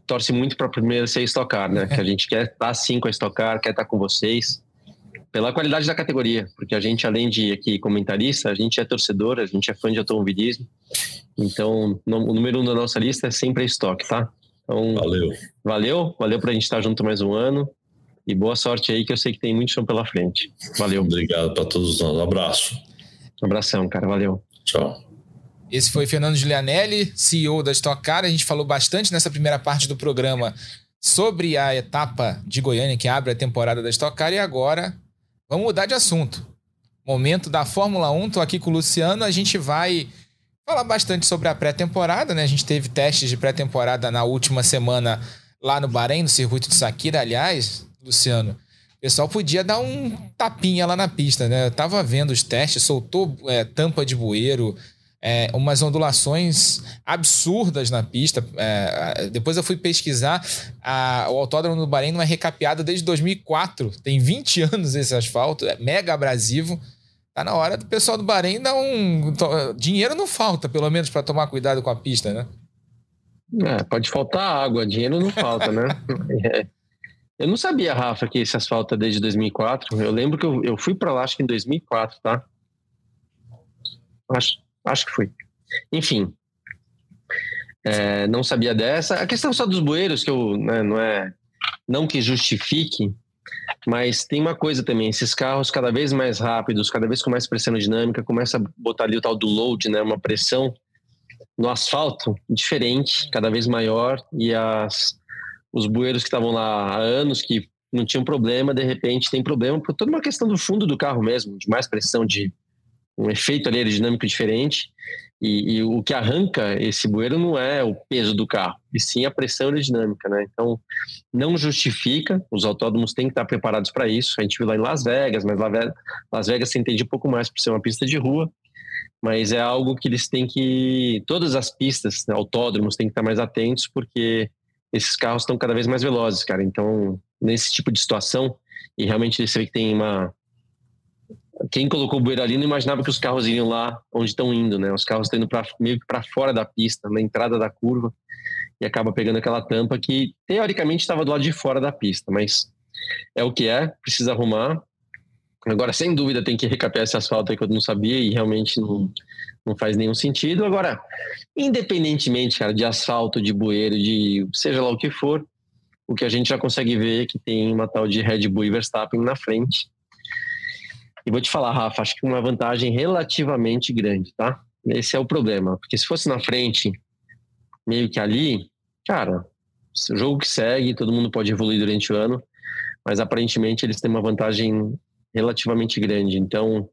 torce muito para primeiro ser estocar, né? Que a gente quer estar sim com a estocar, quer estar com vocês, pela qualidade da categoria, porque a gente, além de aqui comentarista, a gente é torcedor, a gente é fã de automobilismo. Então, o número um da nossa lista é sempre a estoque, tá? Então, valeu. Valeu, valeu para a gente estar junto mais um ano. E boa sorte aí, que eu sei que tem muito chão pela frente. Valeu. Obrigado para todos nós. Um abraço. Um abração, cara. Valeu. Tchau. Esse foi Fernando Giulianelli, CEO da Stock Car. A gente falou bastante nessa primeira parte do programa sobre a etapa de Goiânia que abre a temporada da Stock Car. E agora vamos mudar de assunto. Momento da Fórmula 1. Estou aqui com o Luciano. A gente vai falar bastante sobre a pré-temporada, né? A gente teve testes de pré-temporada na última semana lá no Bahrein, no circuito de Sakira, aliás, Luciano. O pessoal podia dar um tapinha lá na pista, né? Eu tava vendo os testes, soltou é, tampa de bueiro, é, umas ondulações absurdas na pista. É, depois eu fui pesquisar, a, o autódromo do Bahrein não é recapeado desde 2004, tem 20 anos esse asfalto, é mega abrasivo. Tá na hora do pessoal do Bahrein dar um. Dinheiro não falta, pelo menos, para tomar cuidado com a pista, né? É, pode faltar água, dinheiro não falta, né? É. Eu não sabia, Rafa, que esse asfalto é desde 2004. Eu lembro que eu, eu fui para lá, acho que em 2004, tá? Acho, acho que fui. Enfim, é, não sabia dessa. A questão só dos bueiros, que eu né, não é. Não que justifique, mas tem uma coisa também, esses carros cada vez mais rápidos, cada vez com mais pressão dinâmica, começa a botar ali o tal do load, né, uma pressão no asfalto diferente, cada vez maior, e as, os bueiros que estavam lá há anos, que não tinham problema, de repente tem problema por toda uma questão do fundo do carro mesmo, de mais pressão de um efeito ali aerodinâmico diferente. E, e, o que arranca esse bueiro não é o peso do carro, e sim a pressão aerodinâmica, né? Então, não justifica, os autódromos têm que estar preparados para isso. A gente viu lá em Las Vegas, mas Las Vegas se entende um pouco mais por ser uma pista de rua, mas é algo que eles têm que. Todas as pistas, né, autódromos, têm que estar mais atentos, porque esses carros estão cada vez mais velozes, cara. Então, nesse tipo de situação, e realmente você vê que tem uma, quem colocou o bueiro ali não imaginava que os carros iriam lá onde estão indo, né? Os carros estão indo pra, meio que para fora da pista, na entrada da curva, e acaba pegando aquela tampa que teoricamente estava do lado de fora da pista, mas é o que é, precisa arrumar. Agora, sem dúvida, tem que recapear esse asfalto aí que eu não sabia e realmente não, não faz nenhum sentido. Agora, independentemente, cara, de asfalto, de bueiro, de seja lá o que for, o que a gente já consegue ver é que tem uma tal de Red Bull e Verstappen na frente e vou te falar, Rafa, acho que uma vantagem relativamente grande, tá? Esse é o problema. Porque se fosse na frente, meio que ali, cara, o jogo que segue, todo mundo pode evoluir durante o ano, mas aparentemente eles têm uma vantagem relativamente grande. Então,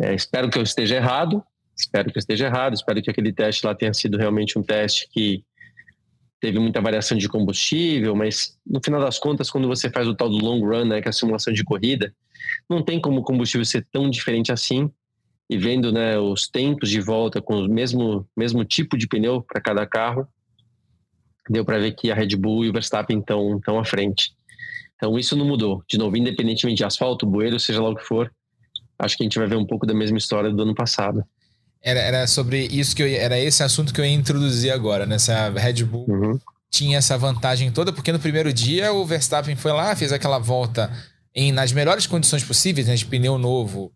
é, espero que eu esteja errado, espero que eu esteja errado, espero que aquele teste lá tenha sido realmente um teste que teve muita variação de combustível, mas no final das contas, quando você faz o tal do long run, né, que é a simulação de corrida, não tem como o combustível ser tão diferente assim. E vendo né, os tempos de volta com o mesmo, mesmo tipo de pneu para cada carro, deu para ver que a Red Bull e o Verstappen estão, estão à frente. Então isso não mudou. De novo, independentemente de asfalto, bueiro, seja lá o que for, acho que a gente vai ver um pouco da mesma história do ano passado. Era, era sobre isso que eu era esse assunto que eu ia introduzir agora, né? Se a Red Bull uhum. tinha essa vantagem toda, porque no primeiro dia o Verstappen foi lá, fez aquela volta em, nas melhores condições possíveis, né, de pneu novo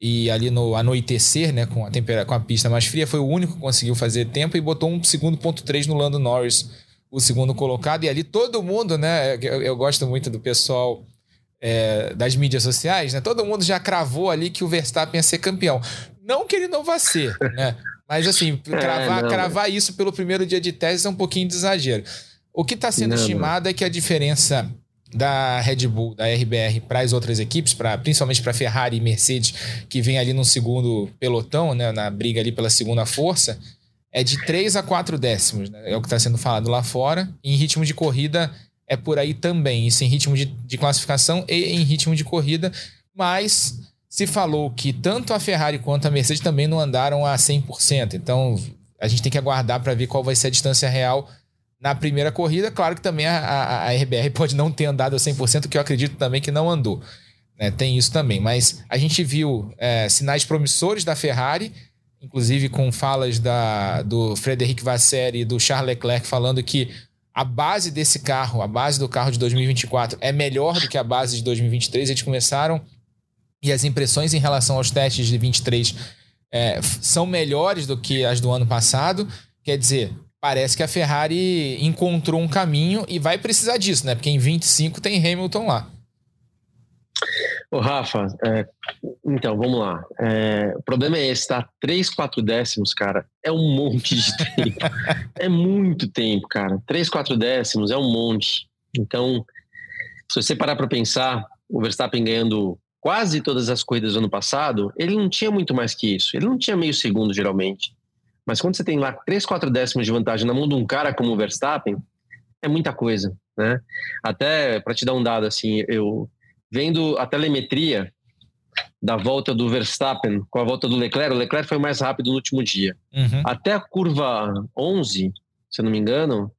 e ali no anoitecer, né, com a temperatura, com a pista mais fria, foi o único que conseguiu fazer tempo e botou um segundo ponto 3 no Lando Norris, o segundo colocado. E ali todo mundo, né, eu, eu gosto muito do pessoal é, das mídias sociais, né, todo mundo já cravou ali que o Verstappen ia ser campeão. Não que ele não vá ser, né, mas assim, é, cravar, é, cravar isso pelo primeiro dia de teste é um pouquinho de exagero. O que está sendo não, estimado não. é que a diferença da Red Bull, da RBR para as outras equipes, pra, principalmente para Ferrari e Mercedes, que vem ali no segundo pelotão, né, na briga ali pela segunda força, é de 3 a 4 décimos, né, é o que está sendo falado lá fora. Em ritmo de corrida é por aí também, isso em ritmo de, de classificação e em ritmo de corrida, mas se falou que tanto a Ferrari quanto a Mercedes também não andaram a 100%, então a gente tem que aguardar para ver qual vai ser a distância real na primeira corrida. Claro que também a, a, a RBR pode não ter andado a 100%, que eu acredito também que não andou. Né? Tem isso também. Mas a gente viu é, sinais promissores da Ferrari, inclusive com falas da, do Frederic Vasseur e do Charles Leclerc falando que a base desse carro, a base do carro de 2024 é melhor do que a base de 2023. Eles começaram e as impressões em relação aos testes de 23 é, são melhores do que as do ano passado. Quer dizer, parece que a Ferrari encontrou um caminho e vai precisar disso, né? Porque em 25 tem Hamilton lá. Ô, Rafa, é, então, vamos lá. É, o problema é esse, tá? 3, 4 décimos, cara, é um monte de tempo. é muito tempo, cara. 3, 4 décimos é um monte. Então, se você parar para pensar, o Verstappen ganhando quase todas as corridas do ano passado, ele não tinha muito mais que isso. Ele não tinha meio segundo, geralmente. Mas quando você tem lá 3, 4 décimos de vantagem na mão de um cara como o Verstappen, é muita coisa, né? Até para te dar um dado assim, eu vendo a telemetria da volta do Verstappen com a volta do Leclerc, o Leclerc foi mais rápido no último dia. Uhum. Até a curva 11, se eu não me engano,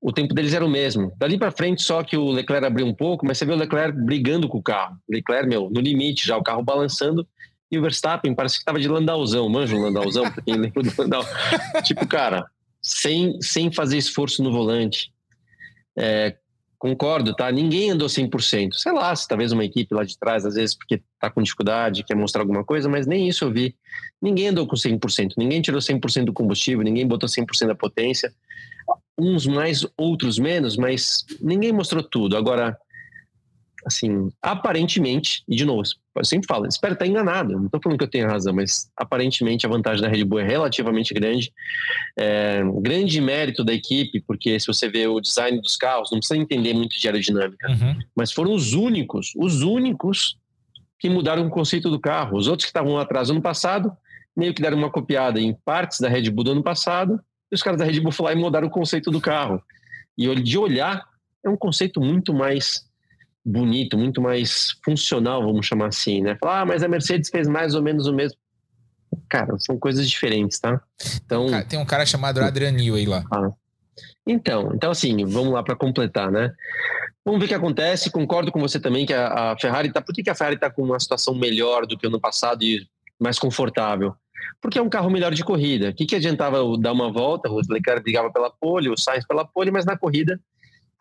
o tempo deles era o mesmo. Dali para frente, só que o Leclerc abriu um pouco, mas você vê o Leclerc brigando com o carro. Leclerc, meu, no limite já, o carro balançando e o Verstappen parece que estava de Landauzão, manja o Landauzão, pra quem lembra do Landau. tipo, cara, sem, sem fazer esforço no volante. É, concordo, tá? Ninguém andou 100%. Sei lá, se talvez uma equipe lá de trás, às vezes porque tá com dificuldade, quer mostrar alguma coisa, mas nem isso eu vi. Ninguém andou com 100%. Ninguém tirou 100% do combustível, ninguém botou 100% da potência. Uns mais, outros menos, mas ninguém mostrou tudo. Agora, assim, aparentemente, e de novo, eu sempre falo, espero estar enganado, não estou falando que eu tenho razão, mas aparentemente a vantagem da Red Bull é relativamente grande. É, grande mérito da equipe, porque se você vê o design dos carros, não precisa entender muito de aerodinâmica, uhum. mas foram os únicos, os únicos que mudaram o conceito do carro. Os outros que estavam atrás ano passado, meio que deram uma copiada em partes da Red Bull do ano passado, e os caras da Red Bull lá e mudaram o conceito do carro. E de olhar, é um conceito muito mais bonito, muito mais funcional, vamos chamar assim, né? Falar, ah, mas a Mercedes fez mais ou menos o mesmo. Cara, são coisas diferentes, tá? Então tem um cara chamado Adrian Newey lá. Ah. Então, então assim, vamos lá para completar, né? Vamos ver o que acontece. Concordo com você também que a, a Ferrari tá. Por que, que a Ferrari está com uma situação melhor do que ano passado e mais confortável? Porque é um carro melhor de corrida. O que, que adiantava dar uma volta? O Leclerc brigava pela pole, o Sainz pela pole, mas na corrida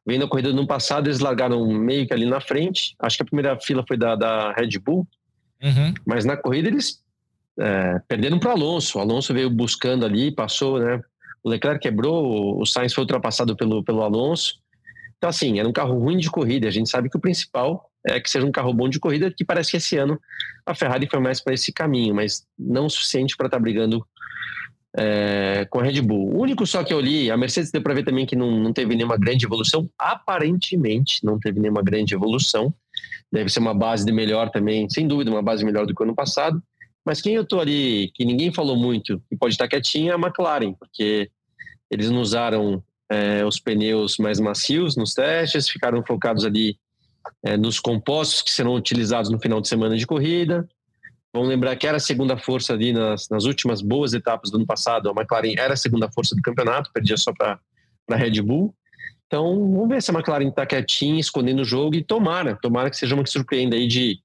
Vendo a corrida do ano passado, eles largaram meio que ali na frente. Acho que a primeira fila foi da, da Red Bull. Uhum. Mas na corrida eles é, perderam para Alonso. O Alonso veio buscando ali, passou, né? O Leclerc quebrou, o Sainz foi ultrapassado pelo, pelo Alonso. Então, assim, era um carro ruim de corrida. A gente sabe que o principal é que seja um carro bom de corrida, que parece que esse ano a Ferrari foi mais para esse caminho, mas não o suficiente para estar tá brigando é, com a Red Bull. O único só que eu li, a Mercedes deu para ver também que não, não teve nenhuma grande evolução, aparentemente não teve nenhuma grande evolução. Deve ser uma base de melhor também, sem dúvida, uma base melhor do que o ano passado. Mas quem eu tô ali, que ninguém falou muito e pode estar quietinho, é a McLaren, porque eles não usaram é, os pneus mais macios nos testes, ficaram focados ali é, nos compostos que serão utilizados no final de semana de corrida. Vamos lembrar que era a segunda força ali nas, nas últimas boas etapas do ano passado. A McLaren era a segunda força do campeonato, perdia só para a Red Bull. Então, vamos ver se a McLaren está quietinha, escondendo o jogo e tomara, tomara que seja uma que surpreenda aí de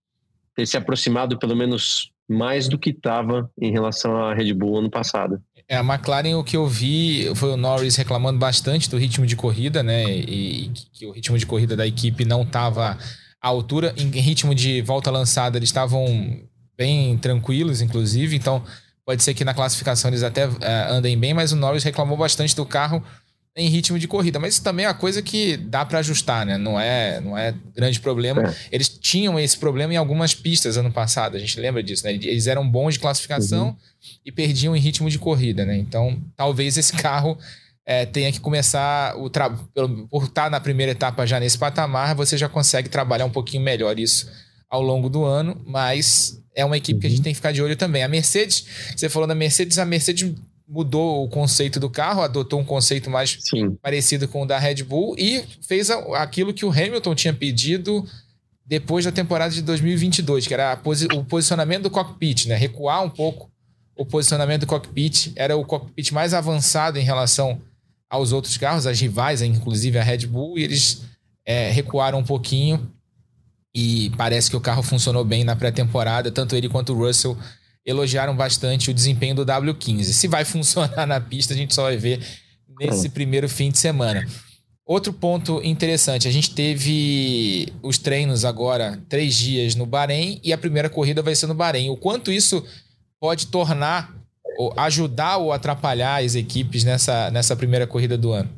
ter se aproximado pelo menos mais do que estava em relação à Red Bull ano passado. É, a McLaren, o que eu vi foi o Norris reclamando bastante do ritmo de corrida, né? E, que o ritmo de corrida da equipe não estava à altura. Em ritmo de volta lançada, eles estavam bem tranquilos, inclusive. Então, pode ser que na classificação eles até uh, andem bem, mas o Norris reclamou bastante do carro em ritmo de corrida. Mas isso também é uma coisa que dá para ajustar, né? Não é, não é grande problema. É. Eles tinham esse problema em algumas pistas ano passado, a gente lembra disso, né? Eles eram bons de classificação uhum. e perdiam em ritmo de corrida, né? Então, talvez esse carro é, tenha que começar o trabalho. Por estar na primeira etapa já nesse patamar, você já consegue trabalhar um pouquinho melhor isso ao longo do ano, mas é uma equipe uhum. que a gente uhum. tem que ficar de olho também. A Mercedes, você falou da Mercedes, a Mercedes mudou o conceito do carro, adotou um conceito mais Sim. parecido com o da Red Bull e fez aquilo que o Hamilton tinha pedido depois da temporada de 2022, que era posi o posicionamento do cockpit, né? Recuar um pouco o posicionamento do cockpit. Era o cockpit mais avançado em relação aos outros carros, as rivais, inclusive a Red Bull, e eles é, recuaram um pouquinho e parece que o carro funcionou bem na pré-temporada, tanto ele quanto o Russell elogiaram bastante o desempenho do W15. Se vai funcionar na pista, a gente só vai ver nesse primeiro fim de semana. Outro ponto interessante, a gente teve os treinos agora, três dias no Bahrein, e a primeira corrida vai ser no Bahrein. O quanto isso pode tornar, ou ajudar ou atrapalhar as equipes nessa, nessa primeira corrida do ano?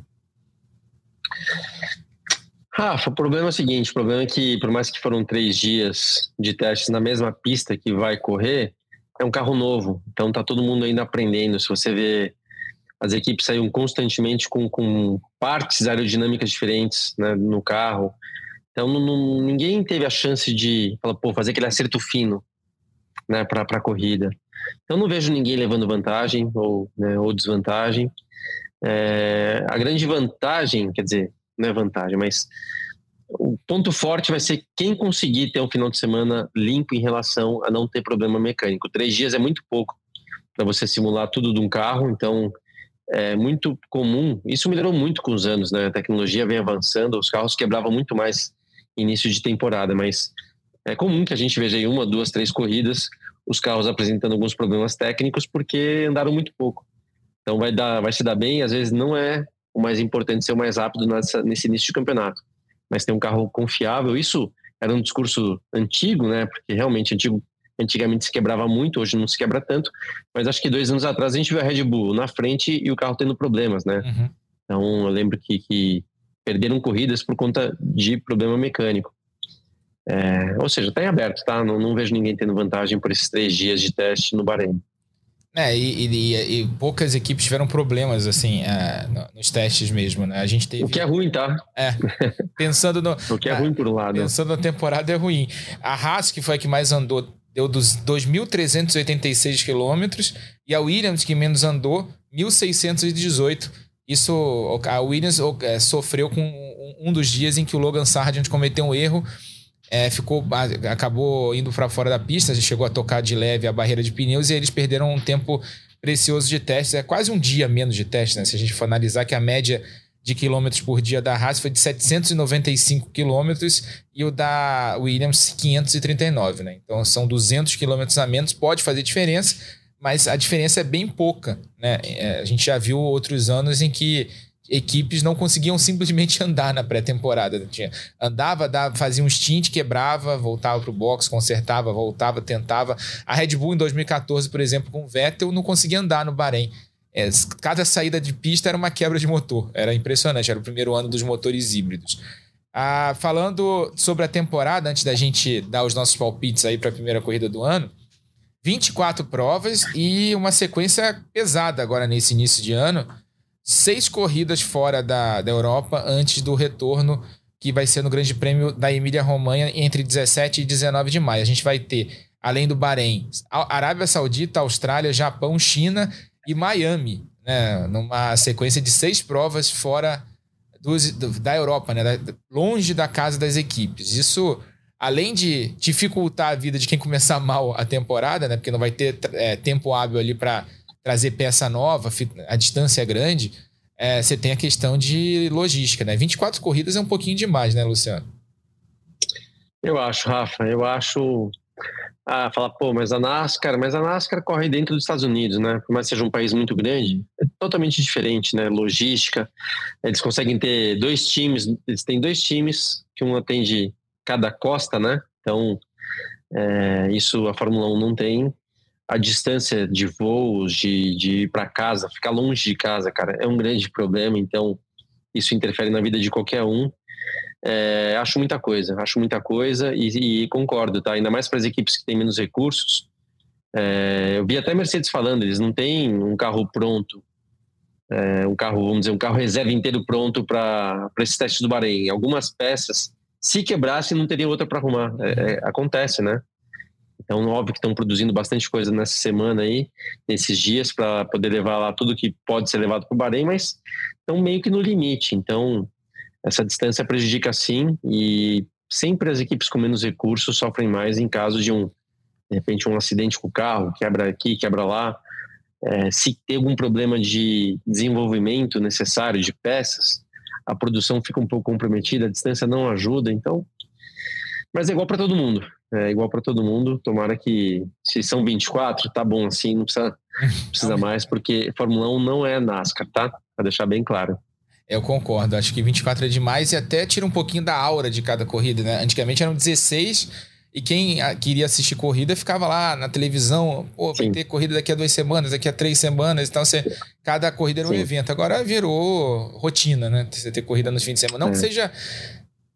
Rafa, o problema é o seguinte: o problema é que, por mais que foram três dias de testes na mesma pista que vai correr, é um carro novo. Então tá todo mundo ainda aprendendo. Se você vê, as equipes saíram constantemente com, com partes aerodinâmicas diferentes né, no carro. Então não, ninguém teve a chance de falar, pô, fazer aquele acerto fino né, para a corrida. Então não vejo ninguém levando vantagem ou, né, ou desvantagem. É, a grande vantagem, quer dizer, não é vantagem, mas o ponto forte vai ser quem conseguir ter um final de semana limpo em relação a não ter problema mecânico. Três dias é muito pouco para você simular tudo de um carro, então é muito comum. Isso melhorou muito com os anos, né? A tecnologia vem avançando, os carros quebravam muito mais início de temporada, mas é comum que a gente veja aí uma, duas, três corridas os carros apresentando alguns problemas técnicos porque andaram muito pouco. Então vai dar, vai se dar bem. Às vezes não é o mais importante ser o mais rápido nessa, nesse início de campeonato. Mas ter um carro confiável, isso era um discurso antigo, né? Porque realmente antigo, antigamente se quebrava muito, hoje não se quebra tanto. Mas acho que dois anos atrás a gente viu a Red Bull na frente e o carro tendo problemas, né? Uhum. Então eu lembro que, que, perderam corridas por conta de problema mecânico. É, ou seja, está em aberto, tá? Não, não vejo ninguém tendo vantagem por esses três dias de teste no Bahrein. É, e, e, e, poucas equipes tiveram problemas, assim, é, nos testes mesmo, né? A gente teve... O que é ruim, tá? É, pensando no... o que é ruim por um lado. Pensando na temporada é ruim. A Haas, que foi a que mais andou, deu dos 2.386 quilômetros, e a Williams, que menos andou, 1.618. Isso, a Williams é, sofreu com um dos dias em que o Logan Sargent cometeu um erro é, ficou, acabou indo para fora da pista, chegou a tocar de leve a barreira de pneus e eles perderam um tempo precioso de testes. É quase um dia menos de teste, né? Se a gente for analisar que a média de quilômetros por dia da Haas foi de 795 quilômetros e o da Williams 539, né? Então são 200 quilômetros a menos, pode fazer diferença, mas a diferença é bem pouca, né? É, a gente já viu outros anos em que equipes não conseguiam simplesmente andar na pré-temporada. Tinha, andava, dava, fazia um stint, quebrava, voltava para o box, consertava, voltava, tentava. A Red Bull em 2014, por exemplo, com o Vettel, não conseguia andar no Bahrein. É, cada saída de pista era uma quebra de motor. Era impressionante, era o primeiro ano dos motores híbridos. Ah, falando sobre a temporada, antes da gente dar os nossos palpites aí para a primeira corrida do ano, 24 provas e uma sequência pesada agora nesse início de ano seis corridas fora da, da Europa antes do retorno que vai ser no Grande Prêmio da Emília-Romanha entre 17 e 19 de maio. A gente vai ter, além do Bahrein, Arábia Saudita, Austrália, Japão, China e Miami, né? numa sequência de seis provas fora dos, da Europa, né? longe da casa das equipes. Isso, além de dificultar a vida de quem começar mal a temporada, né? porque não vai ter é, tempo hábil ali para trazer peça nova, a distância é grande, é, você tem a questão de logística, né? 24 corridas é um pouquinho demais, né, Luciano? Eu acho, Rafa, eu acho. Ah, falar, pô, mas a NASCAR, mas a NASCAR corre dentro dos Estados Unidos, né? Por mais que seja um país muito grande, é totalmente diferente, né? Logística. Eles conseguem ter dois times, eles têm dois times, que um atende cada costa, né? Então, é, isso a Fórmula 1 não tem a distância de voos, de, de ir para casa, ficar longe de casa, cara, é um grande problema. Então, isso interfere na vida de qualquer um. É, acho muita coisa, acho muita coisa e, e concordo, tá? Ainda mais para as equipes que têm menos recursos. É, eu vi até Mercedes falando, eles não têm um carro pronto, é, um carro, vamos dizer, um carro reserva inteiro pronto para esses testes do Bahrein. Algumas peças, se quebrasse, não teria outra para arrumar. É, é, acontece, né? Então, óbvio que estão produzindo bastante coisa nessa semana aí, nesses dias, para poder levar lá tudo que pode ser levado para o Bahrein, mas estão meio que no limite. Então, essa distância prejudica sim, e sempre as equipes com menos recursos sofrem mais em caso de um, de repente, um acidente com o carro, quebra aqui, quebra lá. É, se tem algum problema de desenvolvimento necessário de peças, a produção fica um pouco comprometida, a distância não ajuda, então. Mas é igual para todo mundo é igual para todo mundo. Tomara que, se são 24, tá bom assim, não precisa, precisa mais, porque Fórmula 1 não é NASCAR, tá? Para deixar bem claro. Eu concordo, acho que 24 é demais e até tira um pouquinho da aura de cada corrida, né? Antigamente eram 16 e quem ah, queria assistir corrida ficava lá na televisão, pô, vai Sim. ter corrida daqui a duas semanas, daqui a três semanas, então você, cada corrida era um Sim. evento. Agora virou rotina, né? Você ter corrida nos fins de semana. Não é. que seja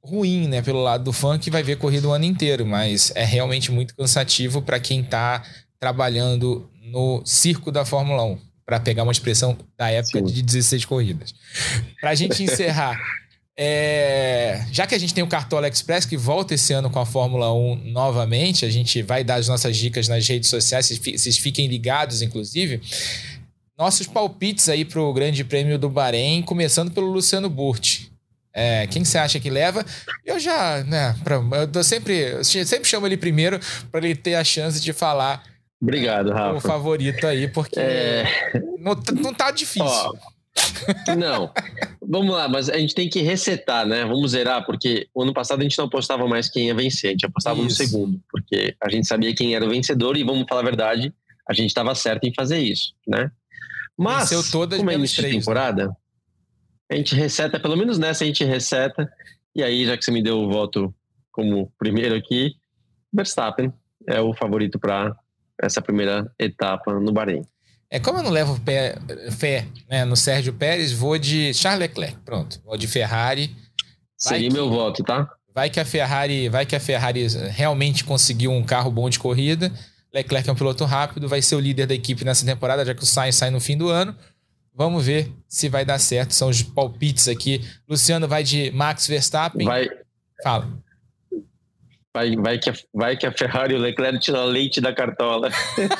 ruim, né, pelo lado do fã que vai ver corrida o ano inteiro, mas é realmente muito cansativo para quem está trabalhando no circo da Fórmula 1, para pegar uma expressão da época Sim. de 16 corridas. Para a gente encerrar, é... já que a gente tem o Cartola Express que volta esse ano com a Fórmula 1 novamente, a gente vai dar as nossas dicas nas redes sociais, vocês fiquem ligados, inclusive. Nossos palpites aí para o Grande Prêmio do Bahrein, começando pelo Luciano Burti. É, quem você acha que leva? Eu já, né, pra, eu sempre, eu sempre chamo ele primeiro para ele ter a chance de falar. Obrigado, Rafa. O favorito aí, porque é... não, não tá difícil. Ó, não, vamos lá, mas a gente tem que resetar, né? Vamos zerar, porque o ano passado a gente não apostava mais quem ia vencer, a gente apostava isso. no segundo, porque a gente sabia quem era o vencedor e vamos falar a verdade, a gente estava certo em fazer isso, né? Mas, Venceu todas como é início de temporada, né? A gente reseta, pelo menos nessa a gente reseta. E aí, já que você me deu o voto como primeiro aqui, Verstappen é o favorito para essa primeira etapa no Bahrein. É como eu não levo pé, fé né, no Sérgio Pérez, vou de Charles Leclerc, pronto, vou de Ferrari. Seria que, meu voto, tá? Vai que a Ferrari, vai que a Ferrari realmente conseguiu um carro bom de corrida. Leclerc é um piloto rápido, vai ser o líder da equipe nessa temporada, já que o Sainz sai no fim do ano. Vamos ver se vai dar certo. São os palpites aqui. Luciano vai de Max Verstappen. Vai. Fala. Vai, vai, que a, vai que a Ferrari e o Leclerc tiram leite da cartola.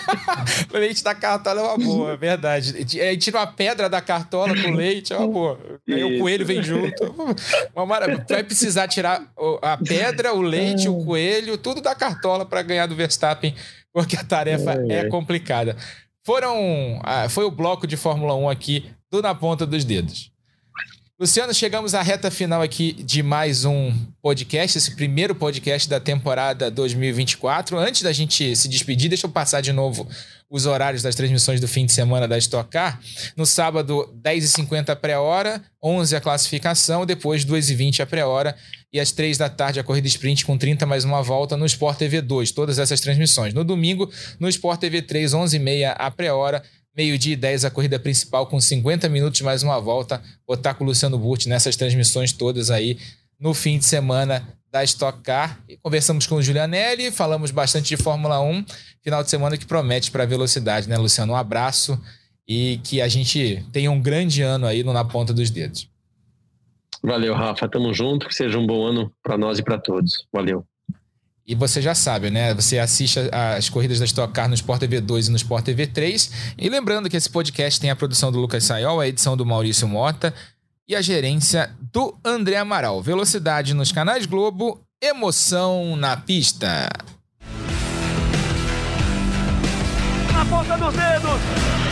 o leite da cartola é uma boa, é verdade. É, tira uma pedra da cartola com leite, é uma boa. Aí o coelho vem junto. Uma maravilha. Vai precisar tirar a pedra, o leite, o coelho, tudo da cartola para ganhar do Verstappen, porque a tarefa é complicada. Foram. Ah, foi o bloco de Fórmula 1 aqui do Na Ponta dos Dedos. Luciano, chegamos à reta final aqui de mais um podcast, esse primeiro podcast da temporada 2024. Antes da gente se despedir, deixa eu passar de novo os horários das transmissões do fim de semana da Stock Car. No sábado, 10h50 a pré-hora, 11 a classificação, depois 2h20 a pré-hora e às 3 da tarde a corrida sprint com 30 mais uma volta no Sport TV 2. Todas essas transmissões. No domingo, no Sport TV 3, 11h30 a pré-hora Meio-dia e 10, a corrida principal com 50 minutos mais uma volta. Botar com o Luciano Burti nessas transmissões todas aí no fim de semana da Stock Car. E conversamos com o Julianelli, falamos bastante de Fórmula 1. Final de semana que promete para velocidade, né, Luciano? Um abraço e que a gente tenha um grande ano aí no Na Ponta dos Dedos. Valeu, Rafa. Tamo junto. Que seja um bom ano para nós e para todos. Valeu. E você já sabe, né? Você assiste as corridas da Stock Car no Sport TV 2 e no Sport TV 3. E lembrando que esse podcast tem a produção do Lucas Sayol, a edição do Maurício Mota e a gerência do André Amaral. Velocidade nos canais Globo, emoção na pista. Na ponta dos dedos!